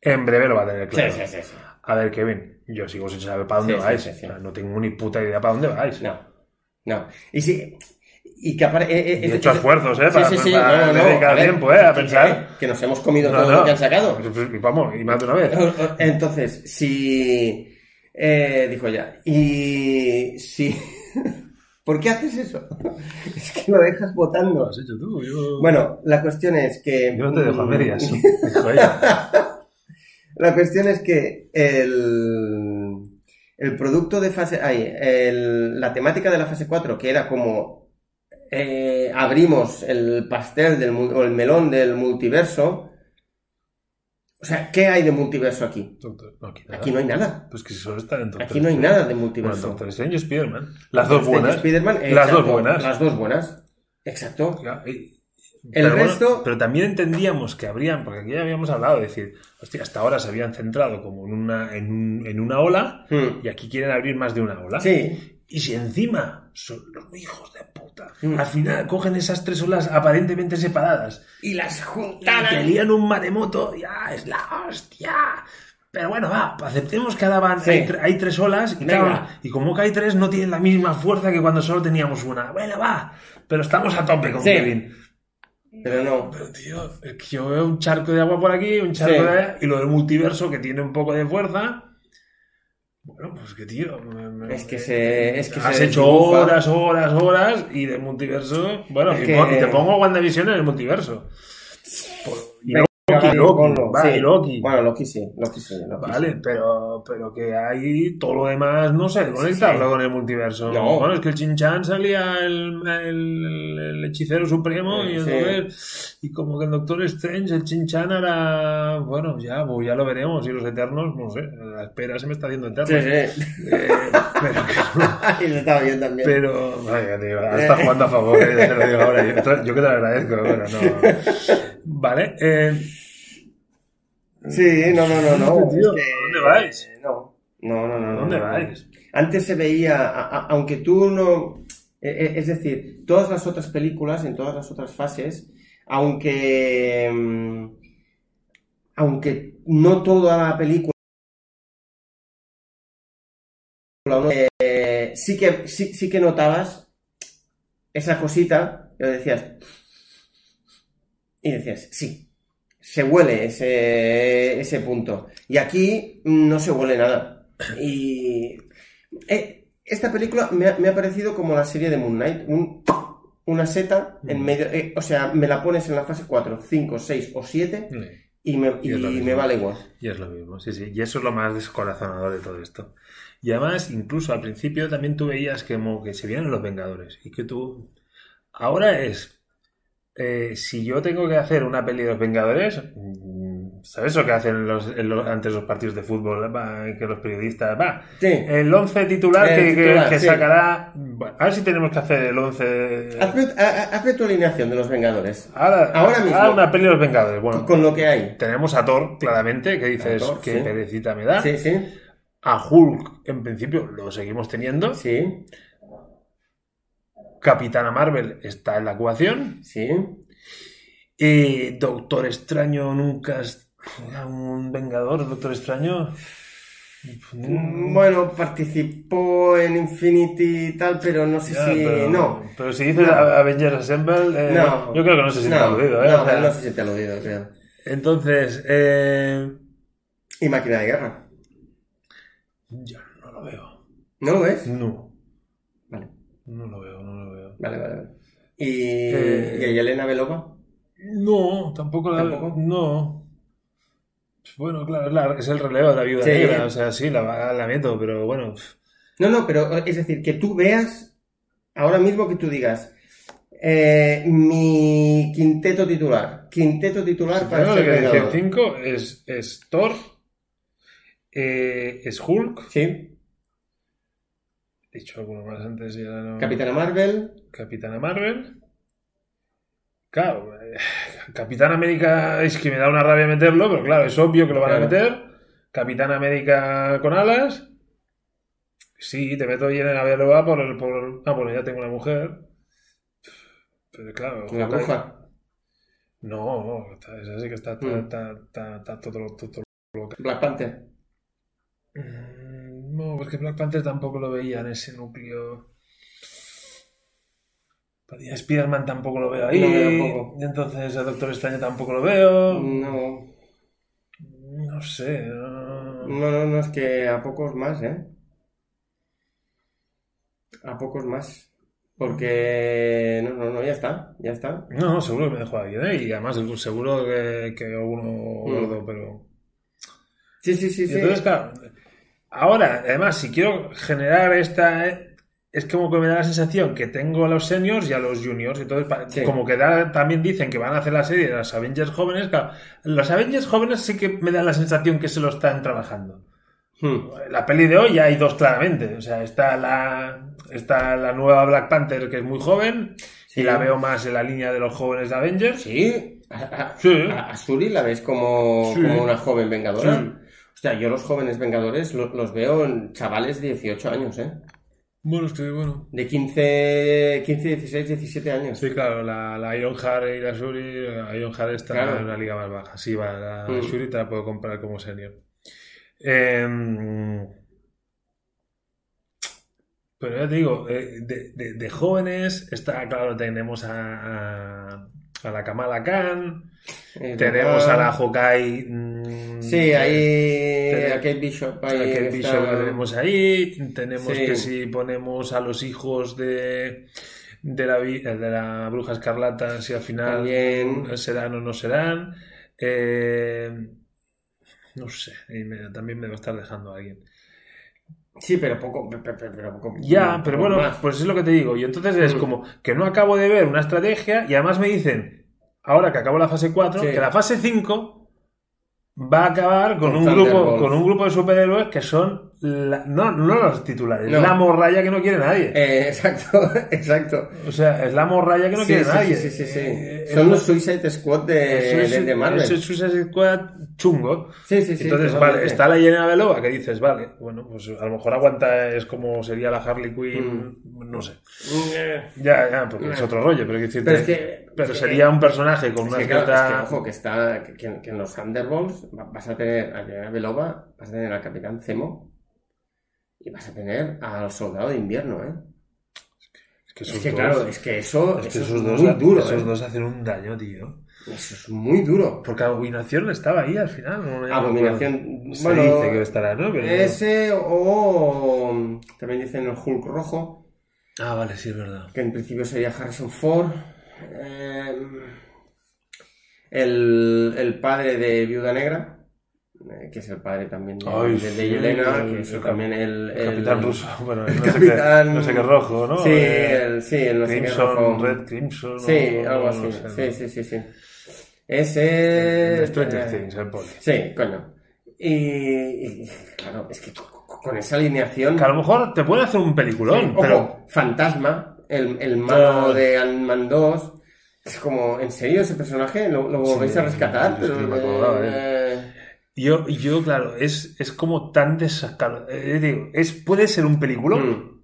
En breve lo va a tener Sí, claro. sí, sí, sí. A ver, Kevin, yo sigo sin saber para dónde Sí, sí, vais. sí, sí. No tengo ni puta idea para dónde vais. No, no. Y sí, y que apare- eh, eh, he es- hecho es- esfuerzos, ¿eh? Sí, Para, sí, sí, para no, no, no, dedicar a ver, tiempo, ¿eh? A que- pensar. Que, que nos hemos comido No, todo no. lo que han sacado. Y Vamos, y más de una vez. Entonces, si... eh, dijo ya. Y si... ¿Por qué haces eso? Es que lo dejas Lo votando. has hecho tú. Yo, Bueno, la cuestión es que... yo no te dejo a medias. Dijo ella. La cuestión es que el, el producto de fase. Ay, el- la temática de la fase 4, que era como eh, abrimos el pastel del, o el melón del multiverso. O sea, ¿qué hay de multiverso aquí? Doctor, no, aquí, no hay nada. Pues que solo está en Doctor Aquí no hay nada de Bueno, multiverso. Doctor Strange y Spider-Man. Las dos buenas. Spider-Man, Las dos buenas. Las dos buenas. Exacto. Ya, y- El pero bueno, resto- pero también entendíamos que habrían, porque aquí ya habíamos hablado, de decir, hostia, hasta ahora se habían centrado como en una, en, un- en una ola Mm. y aquí quieren abrir más de una ola. Sí. Y si encima son los hijos de puta, Mm. al final cogen esas tres olas aparentemente separadas Y las y juntan. te lían un maremoto, ya es la hostia. Pero bueno, va, aceptemos que ahora van, Sí. hay, hay tres olas y, claro, y como que hay tres no tienen la misma fuerza que cuando solo teníamos una. Bueno, va, pero estamos a tope con Sí. Kevin. Pero no. Pero tío, es que yo veo un charco de agua por aquí, un charco Sí. de allá, y lo del multiverso que tiene un poco de fuerza. Bueno, pues que tío. me- me- Es que se- es que has se hecho desdibuja. horas, horas, horas, y del multiverso. Bueno, y, que- pon- y te pongo WandaVision en el multiverso. Por- y Loki, vale, Loki, ponlo, va, sí. y Loki. Bueno, Loki sí, Loki sí. Loki Vale, sí. pero, pero que hay todo lo demás, no sé, conectarlo sí. con el multiverso. No. Bueno, es que el Chinchan salía el, el, el hechicero supremo y entonces, y como que el Doctor Strange, el Chinchan era, bueno, ya, pues ya lo veremos, y los eternos, no sé, la espera se me está haciendo eterna. Sí, sí. Eh, pero que- Y lo estaba bien también. pero, vaya, tío, está jugando a favor, eh, te lo digo ahora. Yo, yo que te lo agradezco, pero no. Vale, eh, Sí, no, no, no, no. Tío, es que- ¿dónde vais? No, no, no, no. ¿dónde no, no. vais? Antes se veía, a- a- aunque tú no. eh, eh, Es decir, todas las otras películas, en todas las otras fases, aunque. mm, Aunque no toda la película. eh, sí, que, sí, sí que notabas esa cosita, y decías. Y decías, sí, se huele ese, ese punto. Y aquí no se huele nada. Y eh, esta película me ha, me ha parecido como la serie de Moon Knight, un- una seta en Mm. medio, eh, o sea, me la pones en la fase 4, 5, 6 o 7 y me vale igual. Y es lo mismo, sí, sí. Y eso es lo más descorazonador de todo esto. Y además, incluso al principio también tú veías que, como que se vienen los Vengadores y que tú Ahora es, eh, si yo tengo que hacer una peli de los Vengadores, mm, ¿sabes lo que hacen los, los- antes los partidos de fútbol? Va, que los periodistas, va, Sí. el 11 titular que, titular, que sí. sacará, bueno, a ver si tenemos que hacer el 11... Hazme, ha- ha- hazme tu alineación de los Vengadores. Ahora, ahora mismo. ahora una peli de los Vengadores, bueno, Con lo que hay. tenemos a Thor, claramente, que dices Thor, que sí. perecita me da. Sí, sí. A Hulk, en principio, lo seguimos teniendo. Sí. Capitana Marvel está en la ecuación. Sí. Y Doctor Extraño nunca es un vengador, Doctor Extraño. Bueno, participó en Infinity y tal, pero no sé Ya, si. pero, no. Pero si dices No. Avengers Assemble, eh, No. yo creo que no se siente no, aludido, ¿eh? no, O sea, no se siente aludido, creo. Entonces, eh, Y máquina de guerra. yo no lo veo. ¿No lo ves? No, Vale, no lo veo, no lo veo. Vale, vale. vale. ¿Y, Eh, ¿y Yelena Belova? No, tampoco la ¿Tampoco? No. Bueno, claro, es, la- es el relevo de la viuda Sí. negra, o sea, sí, la, meto, pero bueno. No, no, pero es decir, que tú veas, ahora mismo que tú digas, eh, mi quinteto titular, quinteto titular para ser que Vengador. 5 es, es Thor, eh, es Hulk, Sí, dicho alguno más antes y ahora no. Capitana Marvel, Capitana Marvel. Claro, eh, Capitán América es que me da una rabia meterlo, pero claro, es obvio que lo van a meter. Capitán América con alas. Sí, te meto bien en la Belova por el. Por... Ah, bueno, ya tengo una mujer. Pero claro. la Hawkeye- bruja. No, no, está- esa sí que está, está, Mm. está, está- está todo, todo- Black Panther. Mm, No, porque Black Panther tampoco lo veía en ese núcleo. Spider-Man tampoco lo veo ahí. No, y entonces el Doctor Extraño tampoco lo veo. No, No sé. no- no, no, no, es que a pocos más, ¿eh? A pocos más. Porque, no, no, no, ya está, ya está. No, no, seguro que me dejo a alguien, ¿eh? Y además seguro que, que alguno gordo, pero. Sí, sí, sí, Y sí. entonces, claro, ahora, además, si quiero generar esta. eh, Es como que me da la sensación que tengo a los seniors y a los juniors. Entonces, pa- Sí. como que da- también dicen que van a hacer la serie de los Avengers jóvenes. Claro, los Avengers jóvenes sí que me dan la sensación que se lo están trabajando. Hmm. La peli de hoy ya hay dos claramente. O sea, está la, está la nueva Black Panther, que es muy joven, Sí. y la veo más en la línea de los jóvenes de Avengers. Sí, a, a- Sí. a- la ves como, como una joven vengadora. O sea, yo los jóvenes vengadores lo- los veo en chavales de 18 años, ¿eh? Bueno, estoy bueno. De 15, 15 16, 17 años. Sí, claro, la, la Ironheart y la Shuri, la Ironheart está Claro. en una liga más baja. Sí, va, la Mm. Shuri te la puedo comprar como senior. Em, pero ya te digo, eh, de, de- de jóvenes, está claro, tenemos a, a, a la Kamala Khan, Eh, tenemos a la Hawkeye. mm, Sí, ahí Tenemos- a Kate Bishop. a está- la tenemos ahí. Tenemos Sí. que si ponemos a los hijos de, de, la, de la bruja escarlata, si al final También. serán o no serán. Eh, no sé, me- también me va a estar dejando a alguien. Sí, pero poco. Pero Ya, poco pero bueno, más. pues es lo que te digo. Y entonces es Mm. como que no acabo de ver una estrategia y además me dicen, ahora que acabo la fase 4, Sí. que la fase 5 va a acabar con, Con un grupo, con un grupo de superhéroes que son la- no, no los titulares, No. la morralla que no quiere nadie. Eh, exacto, exacto. o sea, es la morralla que no sí, quiere sí, nadie. sí, sí, sí, sí. Eh, Son los Suicide Squad de, de, de Marvel. es Suicide Squad chungo. Sí, sí, sí. Entonces, vale, está la Yelena Belova que dices, vale, bueno, pues a lo mejor aguanta, es como sería la Harley Quinn, no sé. Eh, Ya, ya, porque es Eh. otro rollo, pero, decirte, Pero es que- pero sería un personaje con una que, claro, cierta... es que, ojo, que está que, en los Thunderbolts va- vas a tener a Yelena Belova, vas a tener al Capitán Zemo y vas a tener al Soldado de Invierno, ¿eh? Es que Es esos que dos, claro, es que eso, es que eso esos es dos, muy duro, esos ¿eh? dos hacen un daño, tío. Eso es muy duro. Porque Abominación estaba ahí al final. no Abominación, acuerdo. Se bueno, dice que estará, ¿no? Pero- Ese o también dicen el Hulk rojo, Ah, vale, sí, es verdad. que en principio sería Harrison Ford. Eh, el, el padre de Viuda Negra, que es el padre también de, Ay, de- sí, de Yelena, el- que es el también el, El capitán ruso. Bueno, el no, sé capitán- qué, no sé qué rojo, ¿no? Sí, Eh, el, sí, el no sé qué Crimson, rojo. Red Crimson. Sí, o- algo no así. sé, sí, sí, sí, sí. Ese. El Stranger eh, Things, el poli. Sí, coño. Y, y, claro, es que con esa alineación. Que a lo mejor te puede hacer un peliculón, pero. Fantasma, el, el malo Ya. de Ant-Man 2. Es como, ¿en serio ese personaje lo, lo Sí, vais a rescatar? Pero, Yo, yo, claro, es, es como tan desascado. Eh, es, puede ser un peliculón, mm,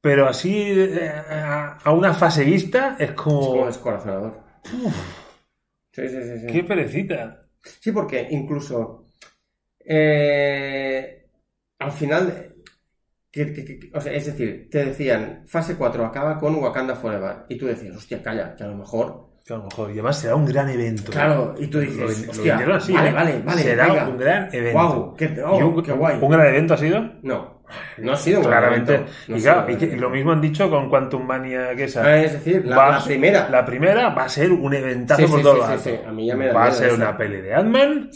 pero así eh, a, a una fase vista es es como como. descorazonador. Sí, sí, sí. sí. ¡Qué perecita! Sí, porque incluso eh, al final, que- que- que- o sea, es decir, te decían, fase 4 acaba con Wakanda Forever, y tú decías, hostia, calla, que a lo mejor... A lo mejor. Y además será un gran evento. Claro, y tú Lo- dices, lo hostia, vendieron así, vale, ¿eh? vale, vale, Será venga. un gran evento. Guau, qué, oh, ¿Y un, qué guay. ¿Un gran evento ha sido? No, no ha sido un Claramente. no y claro, lo mismo han dicho con Quantum Mania que esa. Ah, es decir, la, Va- la primera. La primera va a ser un eventazo Sí, por sí, todo sí, lo sí, alto. sí. A mí ya me da Va a ser una peli de Ant-Man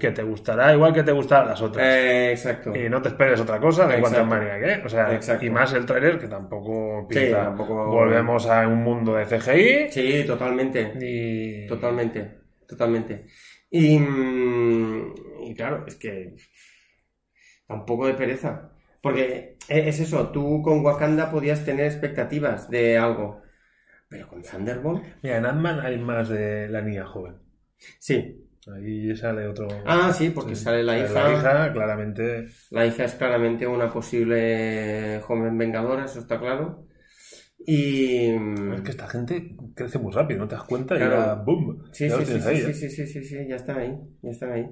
que te gustará igual que te gustarán las otras. Eh, exacto. Y no te esperes otra cosa de Exacto. Quantum Mania, ¿eh? O sea, Exacto. y más el trailer que tampoco pinta. tampoco- Volvemos a un mundo de CGI Sí, totalmente. y... Totalmente, totalmente. Y, mm, y claro, es que da un poco de pereza. Porque e- es eso, tú con Wakanda podías tener expectativas de algo. Pero con Thunderbolt, Mira, en Ant-Man hay más de la niña joven. sí. Ahí sale otro... Ah, sí, porque Sí. sale la hija. La hija, claramente... La hija es claramente una posible joven vengadora, eso está claro. Y. mm, Es que esta gente crece muy rápido, ¿no te das cuenta? Y Claro. ya, ¡boom! Sí, ya sí, sí, sí, ¿eh? sí, sí, sí, sí, ya están ahí, ya están ahí.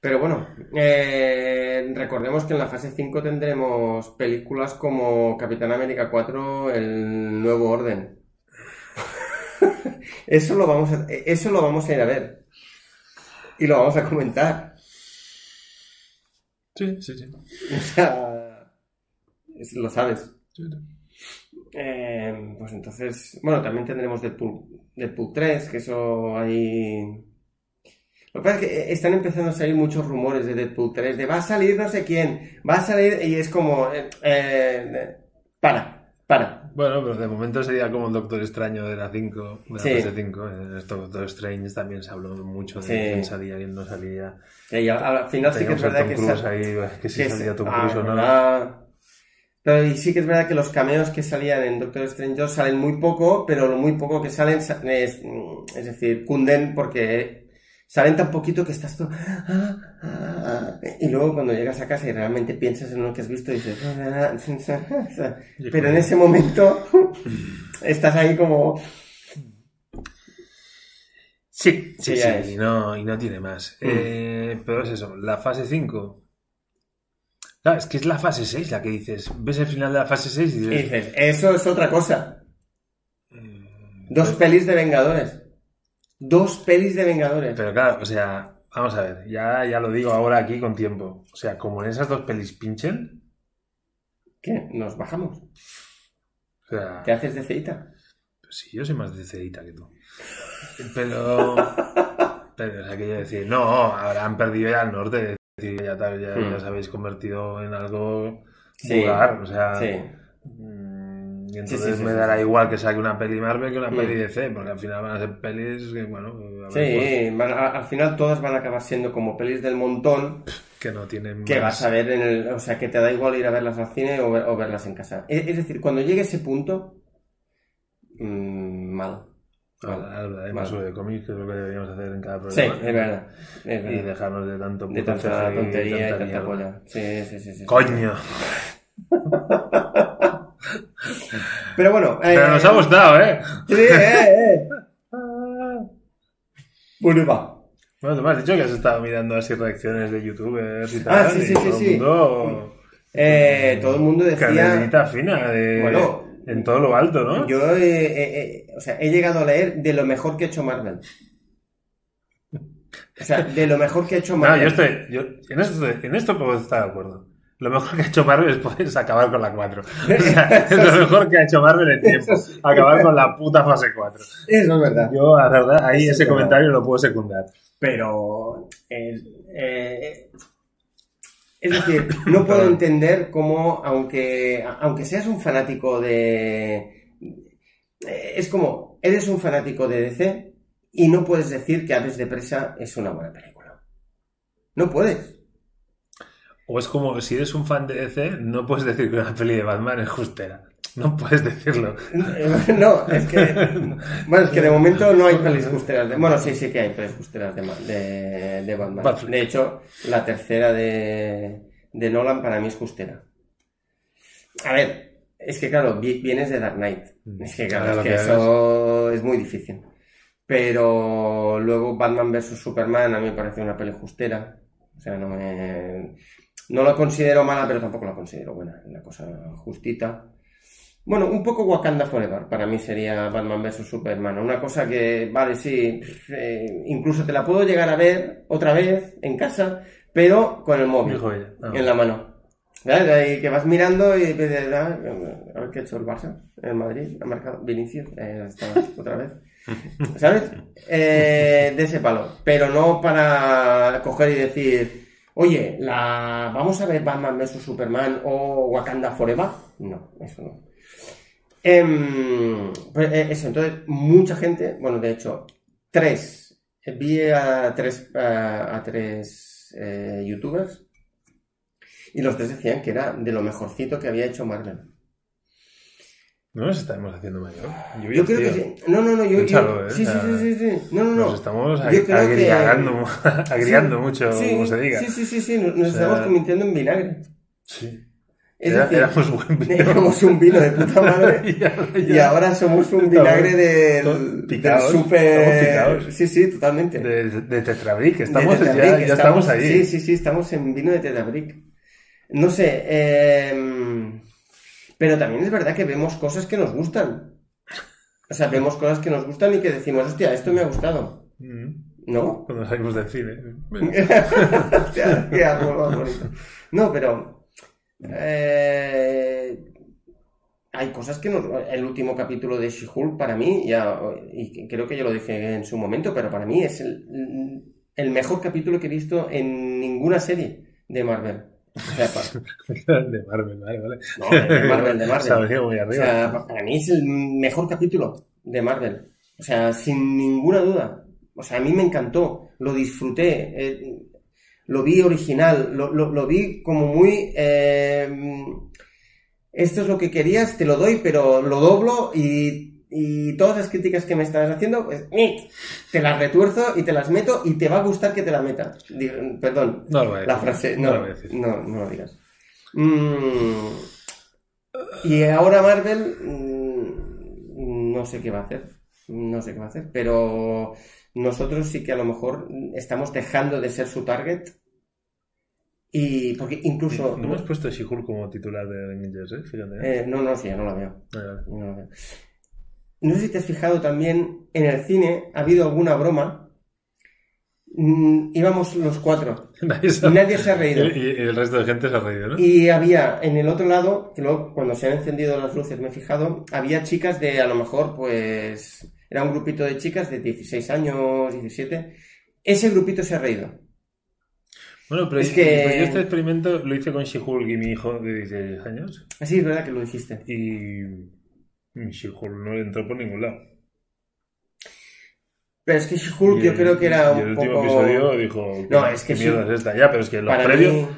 Pero bueno, eh, recordemos que en la fase 5 tendremos películas como Capitán América 4, El Nuevo Orden. Eso lo vamos a, eso lo vamos a ir a ver. Y lo vamos a comentar. Sí, sí, sí. O sea, lo sabes. Sí, sí. Eh, pues entonces, bueno, también tendremos Deadpool, Deadpool 3, que eso ahí... Lo que pasa es que están empezando a salir muchos rumores de Deadpool 3, de va a salir no sé quién, va a salir y es como... eh, eh, para, para. Bueno, pero de momento sería como el Doctor Extraño de la 5, de la Sí. fase 5. En esto Doctor Strange también se habló mucho de Sí. quién salía, quién no salía. Y al, al final sí que es verdad Tom que... Cruise sa- ahí, que si que salía es- Tom ah, Cruise o no. ¿verdad? Pero y sí que es verdad que los cameos que salían en Doctor Strange 2 salen muy poco, pero lo muy poco que salen sa- es, es decir, cunden porque salen tan poquito que estás todo... "Ah, ah, ah", y luego cuando llegas a casa y realmente piensas en lo que has visto dices... "Ah, Pero en ese momento estás ahí como... Sí, sí, Sí, y no, y no tiene más. Mm. Eh, pero es eso, la fase 5. Claro, es que es la fase 6 la que dices. Ves el final de la fase 6 y Y dices. dices, eso es otra cosa. mm, Dos pelis de Vengadores. Dos pelis de Vengadores. Pero claro, o sea, vamos a ver, ya, ya lo digo ahora aquí con tiempo. O sea, como en esas dos pelis pinchen, ¿Qué? ¿Nos bajamos? o sea, ¿Te haces de ceita? pues sí, yo soy más de cedita que tú. Pero, pero, o sea, que yo decir, no, ahora han perdido ya el norte, es decir, ya, ya, Hmm. ya os habéis convertido en algo Sí, vulgar, o sea, Sí. mm, y Sí, entonces sí, sí, me sí, dará sí. igual que saque una peli Marvel que una peli DC, porque al final van a ser pelis que, bueno, a Sí, van a- al final todas van a acabar siendo como pelis del montón pues, que no tienen que más- vas a ver en el... O sea, que te da igual ir a verlas al cine o, ver- o verlas en casa. Es, es decir, cuando llegue ese punto... mm, mal. Hablar hablar Vale. más sobre cómics, que es lo que deberíamos hacer en cada Sí, programa. es verdad. Es Y dejarnos de tanto De tanta tontería y tanta tanta polla. Sí, sí, sí. sí. ¡Coño! Pero bueno... Pero eh, nos ha gustado, ¿eh? Sí, eh, eh. Bueno, va. Bueno, tú me has dicho que has estado mirando así reacciones de youtubers y tal. Ah, sí, y sí, todo sí, el sí. mundo... Eh, todo el mundo decía... Fina, de... Bueno, en todo lo alto, ¿no? Yo eh, eh, eh, o sea, he llegado a leer de lo mejor que ha hecho Marvel. O sea, de lo mejor que ha hecho No, Marvel. yo estoy... Yo, en, esto, en esto puedo estar de acuerdo. Lo mejor que ha hecho Marvel es acabar con la 4. O sea, es lo mejor que ha hecho Marvel en tiempo. Acabar con la puta fase 4. Eso es verdad. Yo, la verdad, ahí ese es verdad. comentario lo puedo secundar. Pero. eh, eh, es decir, no puedo entender cómo, aunque, aunque seas un fanático de. eh, Es como, eres un fanático de DC y no puedes decir que Aves de Presa es una buena película. No puedes. O es como, si eres un fan de DC, no puedes decir que una peli de Batman es justera. No puedes decirlo. No, es que. Bueno, es que de momento no hay pelis justeras de. Bueno, sí, sí que hay pelis justeras de, de, de Batman. De hecho, la tercera de, de Nolan para mí es justera. A ver, es que claro, vi- vienes de Dark Knight. Es que claro, Claro es que que eso es muy difícil. Pero luego Batman vs Superman a mí me parece una peli justera. O sea, no me. No la considero mala, pero tampoco la considero buena. Una cosa justita. Bueno, un poco Wakanda Forever para mí sería Batman vs Superman. Una cosa que, vale, sí, eh, incluso te la puedo llegar a ver otra vez en casa, pero con el móvil. Ah. en la mano. ¿Verdad? Ahí que vas mirando y ves, ah, a ver qué ha hecho el Barça, el Madrid, ha marcado Vinicius, eh, está otra vez. ¿Sabes? Eh, de ese palo. Pero no para coger y decir, oye, la... vamos a ver Batman vs Superman o Wakanda Forever. No, eso no. Em, pues, eh, eso, entonces, mucha gente, bueno, de hecho, tres, vi a tres, a, a tres eh, youtubers y los tres decían que era de lo mejorcito que había hecho Marvel. No nos estamos haciendo mayor. Yo, Yo creo que sí. No, no, no, yo. yo- Piénsalo, ¿eh? sí, sí, sí, sí, sí. No, no, Nos no. estamos Yo ag- creo que- agriando, agriando Sí, mucho, sí, como se diga. Sí, sí, sí, sí. Nos, nos O sea, estamos convirtiendo en vinagre. Sí. Es Era- decir, éramos buen vino. éramos un vino de puta madre. y, ahora Y ya- ahora somos un Estamos vinagre del, picados, del super. estamos picados. Sí, sí, totalmente. de, de Tetrabric, estamos, De ya, Tetrabric, ya estamos ahí. Sí, sí, sí, estamos en vino de Tetrabric. No sé, eh, pero también es verdad que vemos cosas que nos gustan. O sea, vemos cosas que nos gustan y que decimos, hostia, esto me ha gustado. Mm. ¿No? Cuando salimos del cine. Hostia, qué árbol más bonito. No, pero. eh, hay cosas que nos. El último capítulo de She-Hulk, para mí, ya. Y creo que yo lo dije en su momento, pero para mí es el, el mejor capítulo que he visto en ninguna serie de Marvel. De Marvel, vale, vale. no, de Marvel, de Marvel. O sea, pa- para mí es el mejor capítulo de Marvel. O sea, sin ninguna duda. O sea, a mí me encantó, lo disfruté, eh, lo vi original, lo, lo- lo vi como muy... eh, esto es lo que querías, te lo doy, pero lo doblo y, y todas las críticas que me estás haciendo, pues te las retuerzo y te las meto y te va a gustar que te la meta. Digo, perdón, no lo voy a decir. la frase, no, no, lo voy a decir. no, no lo digas. Mm, y ahora Marvel, mm, no sé qué va a hacer, no sé qué va a hacer, pero nosotros sí que a lo mejor estamos dejando de ser su target. Y porque incluso... No hemos puesto She-Hulk como titular de Avengers, ¿eh? Fíjate. ¿eh? Eh, no, no, sí, ya no la veo. Ah, no la veo. No sé si te has fijado también, en el cine ha habido alguna broma. Mm, íbamos los cuatro. Nadie nadie se ha reído. Y, y el resto de gente se ha reído, ¿no? Y había en el otro lado, que luego cuando se han encendido las luces me he fijado, había chicas de a lo mejor pues era un grupito de chicas de 16 años, 17. Ese grupito se ha reído. Bueno, pero, Es que- pero yo este experimento lo hice con She-Hulk y mi hijo de 16 años. Así es verdad que lo dijiste. Y mi She-Hulk no entró por ningún lado. Pero es que She-Hulk Y yo creo que era y el un último poco... episodio dijo: No, "¿Qué- es que qué sí. mierda es esta? Ya, pero es que los Para previos. mí-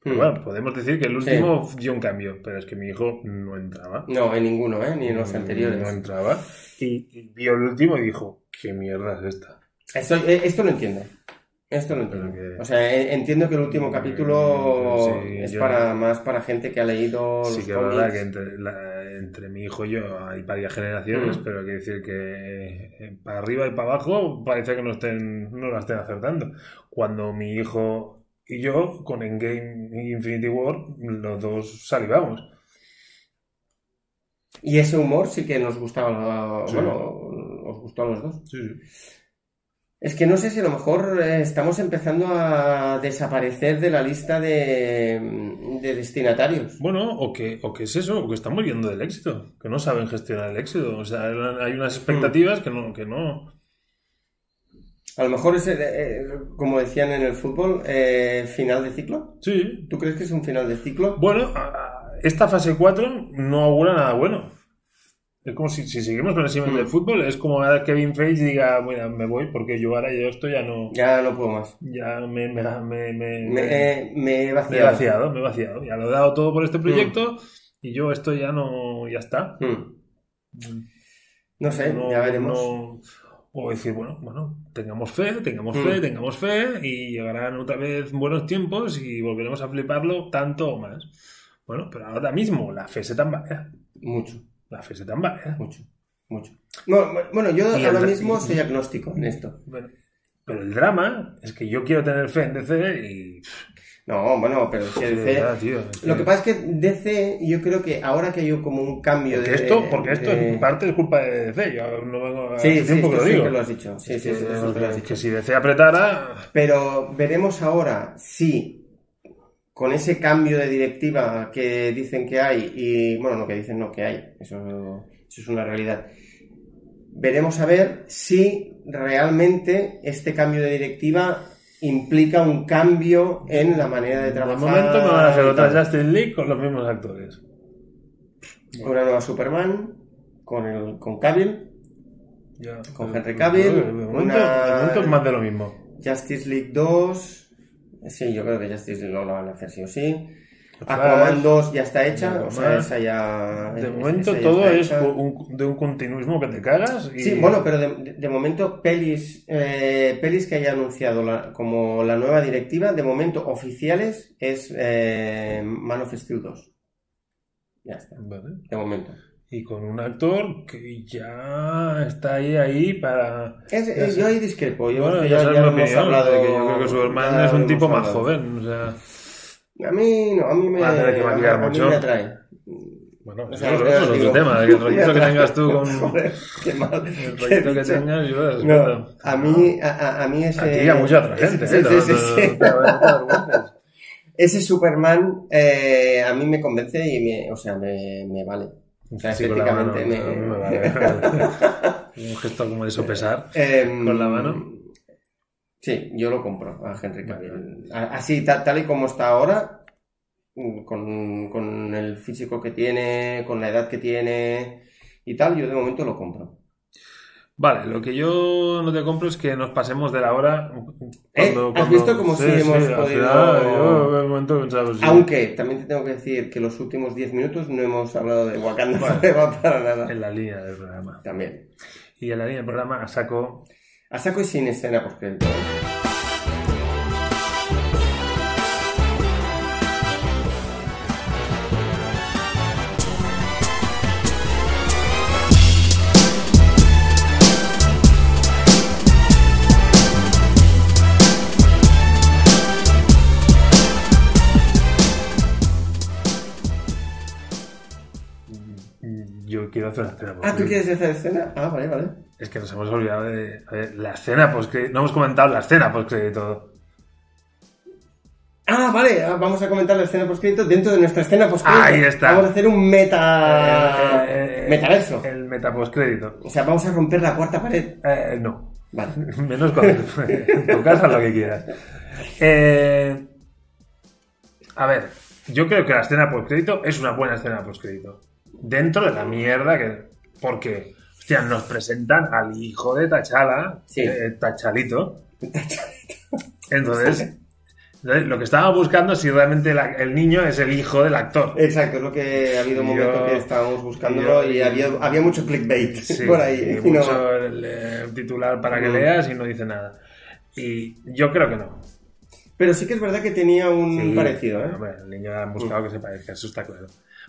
Pero Hmm. Bueno, podemos decir que el Sí. último dio un cambio, pero es que mi hijo no entraba. No, en ninguno, ¿eh? Ni en los No anteriores. entraba. Y, y vio el último y dijo: ¿Qué mierda es esta? Esto, eh, esto lo entiendo. Esto lo entiendo. Que- O sea, eh, entiendo que el último capítulo Sí, es yo- para más para gente que ha leído Sí los que es verdad cómics. que entre, la- entre mi hijo y yo hay varias generaciones, Mm. pero hay que decir que eh, para arriba y para abajo parece que no, estén, no la estén acertando. Cuando mi hijo y yo, con Endgame y Infinity War, los dos salivamos. Y ese humor sí que nos gustaba, Sí. bueno, os gustó a los dos. Sí, sí. Es que no sé si a lo mejor eh, estamos empezando a desaparecer de la lista de, de destinatarios. Bueno, o que, o que es eso, o que están muriendo del éxito, que no saben gestionar el éxito. O sea, hay unas expectativas que no, que no. A lo mejor es, eh, como decían en el fútbol, eh, final de ciclo. Sí. ¿Tú crees que es un final de ciclo? Bueno, esta fase 4 no augura nada bueno. Es como si, si seguimos con el símil Mm. del fútbol, es como a Kevin Feige diga, bueno, me voy porque yo ahora yo esto ya no. Ya no puedo más. Ya me, me, me, me- Me, eh, me he me he vaciado. vaciado, me he vaciado. Ya lo he dado todo por este proyecto y yo esto ya no. Ya está. Hmm. No sé, No- ya veremos. no- o decir, bueno, bueno, tengamos fe, tengamos Mm. fe, tengamos fe y llegarán otra vez buenos tiempos y volveremos a fliparlo tanto o más. Bueno, pero ahora mismo la fe se tambalea. Mucho, La fe se tambalea. mucho, mucho. No, bueno, yo ahora mismo soy agnóstico en esto. Bueno, pero el drama es que yo quiero tener fe en DC y... No, bueno, pero si DC... verdad, tío, es Lo que pasa es que DC, yo creo que ahora que hay como un cambio Porque de... esto, porque esto de- en parte es culpa de DC. Yo no vengo a Sí, sí, tiempo que lo digo. siempre lo has dicho. Sí, sí, sí, que, que si DC apretara... Pero veremos ahora si con ese cambio de directiva que dicen que hay, y bueno, no que dicen no que hay, eso, eso es una realidad. Veremos a ver si realmente este cambio de directiva implica un cambio en la manera de De trabajar. momento me van a hacer otra tal. Justice League con los mismos actores. Una nueva Superman con, el, con Cavill, Ya, Con Henry Cavill, De momento, una- de momento es más de lo mismo. Justice League 2. Sí, yo creo que Justice League no la van a hacer sí o sí. Aquaman 2 ya está hecha, o sea, esa ya. De momento ya todo es un- de un continuismo que te cagas. Y... Sí, bueno, pero de, de- de momento pelis, eh, pelis que haya anunciado la- como la nueva directiva, de momento oficiales es eh, Man of Steel 2. Ya está, Vale. de momento. Y con un actor que ya está ahí, ahí para... Es- eh, yo ahí discrepo. Yo, bueno, ya, ya ya hemos hablado, de que yo creo que Superman ya es un tipo más hablado. joven. O sea, A mí no, a mí me, a tener que a- mí me atrae. bueno, O eso es otro- digo, tema. El rollito que tengas tú con... Joder, qué mal. El rollito que tengas, yo No, a mí, a, a- a mí ese... A ti y a mucha otra gente, Sí, ¿eh? sí, sí. Ese Superman eh, a mí me convence y me, o sea, me, me vale. O sea, Sí, mano, estéticamente me vale. Un gesto como de sopesar. Em, Con la mano. Sí, yo lo compro a Henry Cavill. Así, ta- tal y como está ahora, mm, con, con el físico que tiene, con la edad que tiene y tal, yo de momento lo compro. Vale, lo que yo no te compro es que nos pasemos de la hora. ¿Eh? ¿Has visto cómo sí hemos podido- final, yo momento sí. Aunque también te tengo que decir que los últimos 10 minutos no hemos hablado de Wakanda para nada. En la línea del programa. También. Y en la línea del programa a saco. A saco y sin escena por quiero hacer una escena Ah, ¿tú post-crédito. quieres hacer escena? Ah, vale, vale. Es que nos hemos olvidado de. a ver, la escena post No hemos comentado la escena post crédito. Ah, vale, ah, vamos a comentar la escena post dentro de nuestra escena post Ahí está. Vamos a hacer un meta... Eh, metaverso. El meta post crédito. O sea, vamos a romper la cuarta pared. Eh, no. Vale. Menos cuando en tu casa lo que quieras. Eh, a ver, yo creo que la escena post crédito es una buena escena post crédito. Dentro de la mierda que. Porque, hostia, nos presentan al hijo de Tachala, Sí. eh, Tachalito. Entonces, entonces, lo que estaba buscando es si realmente la- el niño es el hijo del actor. Exacto, es lo que ha habido un momento que estábamos buscándolo yo- y había, había mucho clickbait Sí, por ahí. y y no- mucho el, eh, titular para que Mm. leas y no dice nada. Y yo creo que no. Pero sí que es verdad que tenía un Sí, parecido, ¿eh? hombre, el niño ha buscado que se parezca, eso está claro.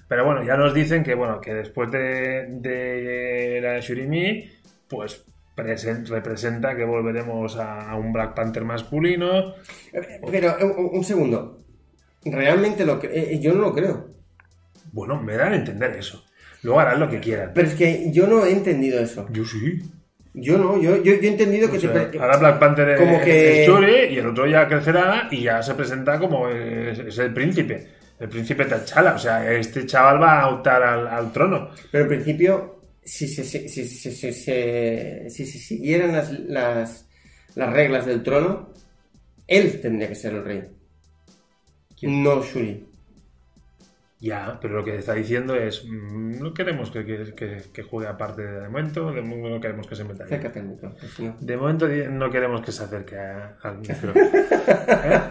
Pero bueno, ya nos dicen que bueno, que después de, de la de Shurimi, pues presen- representa que volveremos a, un Black Panther masculino. Pero, eh, un, un segundo. Realmente lo cre- eh, yo no lo creo. Bueno, me dan a entender eso. Luego harán lo que quieran. Pero es que yo no he entendido eso. Yo sí. Yo no, yo, yo, yo he entendido que... Sea, te- que- ahora Black Panther es, como que- es Shuri y el otro ya crecerá y ya se presenta como es, es el príncipe. El príncipe T'Challa. O sea, este chaval va a optar al, al trono. Pero en principio, si se, si, si, si, si, si- si se siguieran las, las, las reglas del trono, él tendría que ser el rey. ¿Quién? No Shuri. Ya, pero lo que está diciendo es, mm, no queremos que, que- que- juegue aparte de momento, de momento no queremos que se meta ahí. Acércate al micro. De momento no queremos que se acerque al micro. ¿Eh?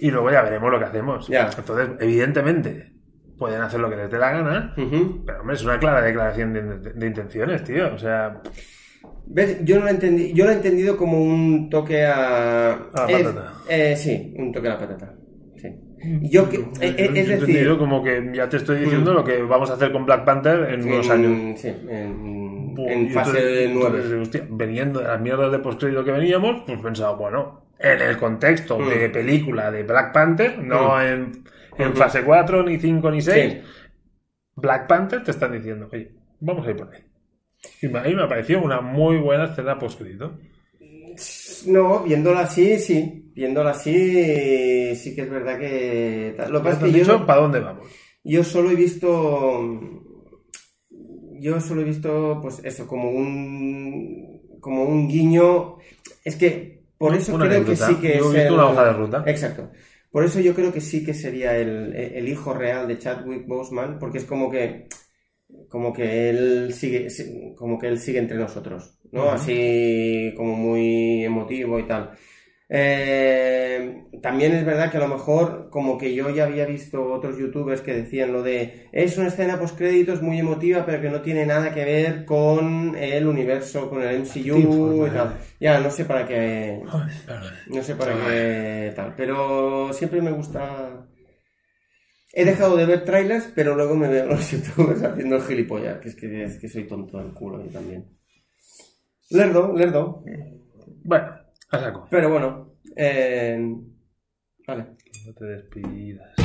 Y luego ya veremos lo que hacemos. Ya. Entonces, evidentemente, pueden hacer lo que les dé la gana, pero hombre, es una clara declaración de, de- de intenciones, tío. O sea, ¿Ves? Yo no lo he entendido, yo lo he entendido como un toque a... A la eh, patata. eh, sí, un toque a la patata. Sí. Y yo que... eh, eh, yo es he decir... entendido como que ya te estoy diciendo lo que vamos a hacer con Black Panther en unos años. en, sí, en, fase entonces- 9. entonces, hostia, veniendo de las mierdas de postcrédito que veníamos, pues pensaba, bueno, en el contexto Mm. de película de Black Panther, no Mm. en, en Ujú. fase 4, ni 5, ni 6, Sí. Black Panther te están diciendo, oye, vamos a ir por ahí. Y me- a mí me pareció una muy buena escena postcrédito. No, viéndola así, sí. Viéndola así, sí que es verdad que... Lo que ¿Ya pasa te es han que dicho yo, para dónde vamos? yo solo he visto... Yo solo he visto, pues eso, como un... Como un guiño... Es que por eso Una creo que sí que Yo he es visto el- una hoja de ruta. Exacto. Por eso yo creo que sí que sería el, el hijo real de Chadwick Boseman, porque es como que como que él sigue como que él sigue entre nosotros, ¿no? Así como muy emotivo y tal. Eh, también es verdad que a lo mejor como que yo ya había visto otros youtubers que decían lo de es una escena post créditos muy emotiva pero que no tiene nada que ver con el universo, con el MCU y tal. eh. Ya, no sé para qué no sé para qué tal, pero siempre me gusta. He dejado de ver trailers, pero luego me veo los youtubers haciendo el gilipollas, que es que, es que soy tonto del culo yo también. Lerdo, lerdo. Bueno. Pero bueno, eh, vale. No te despidas.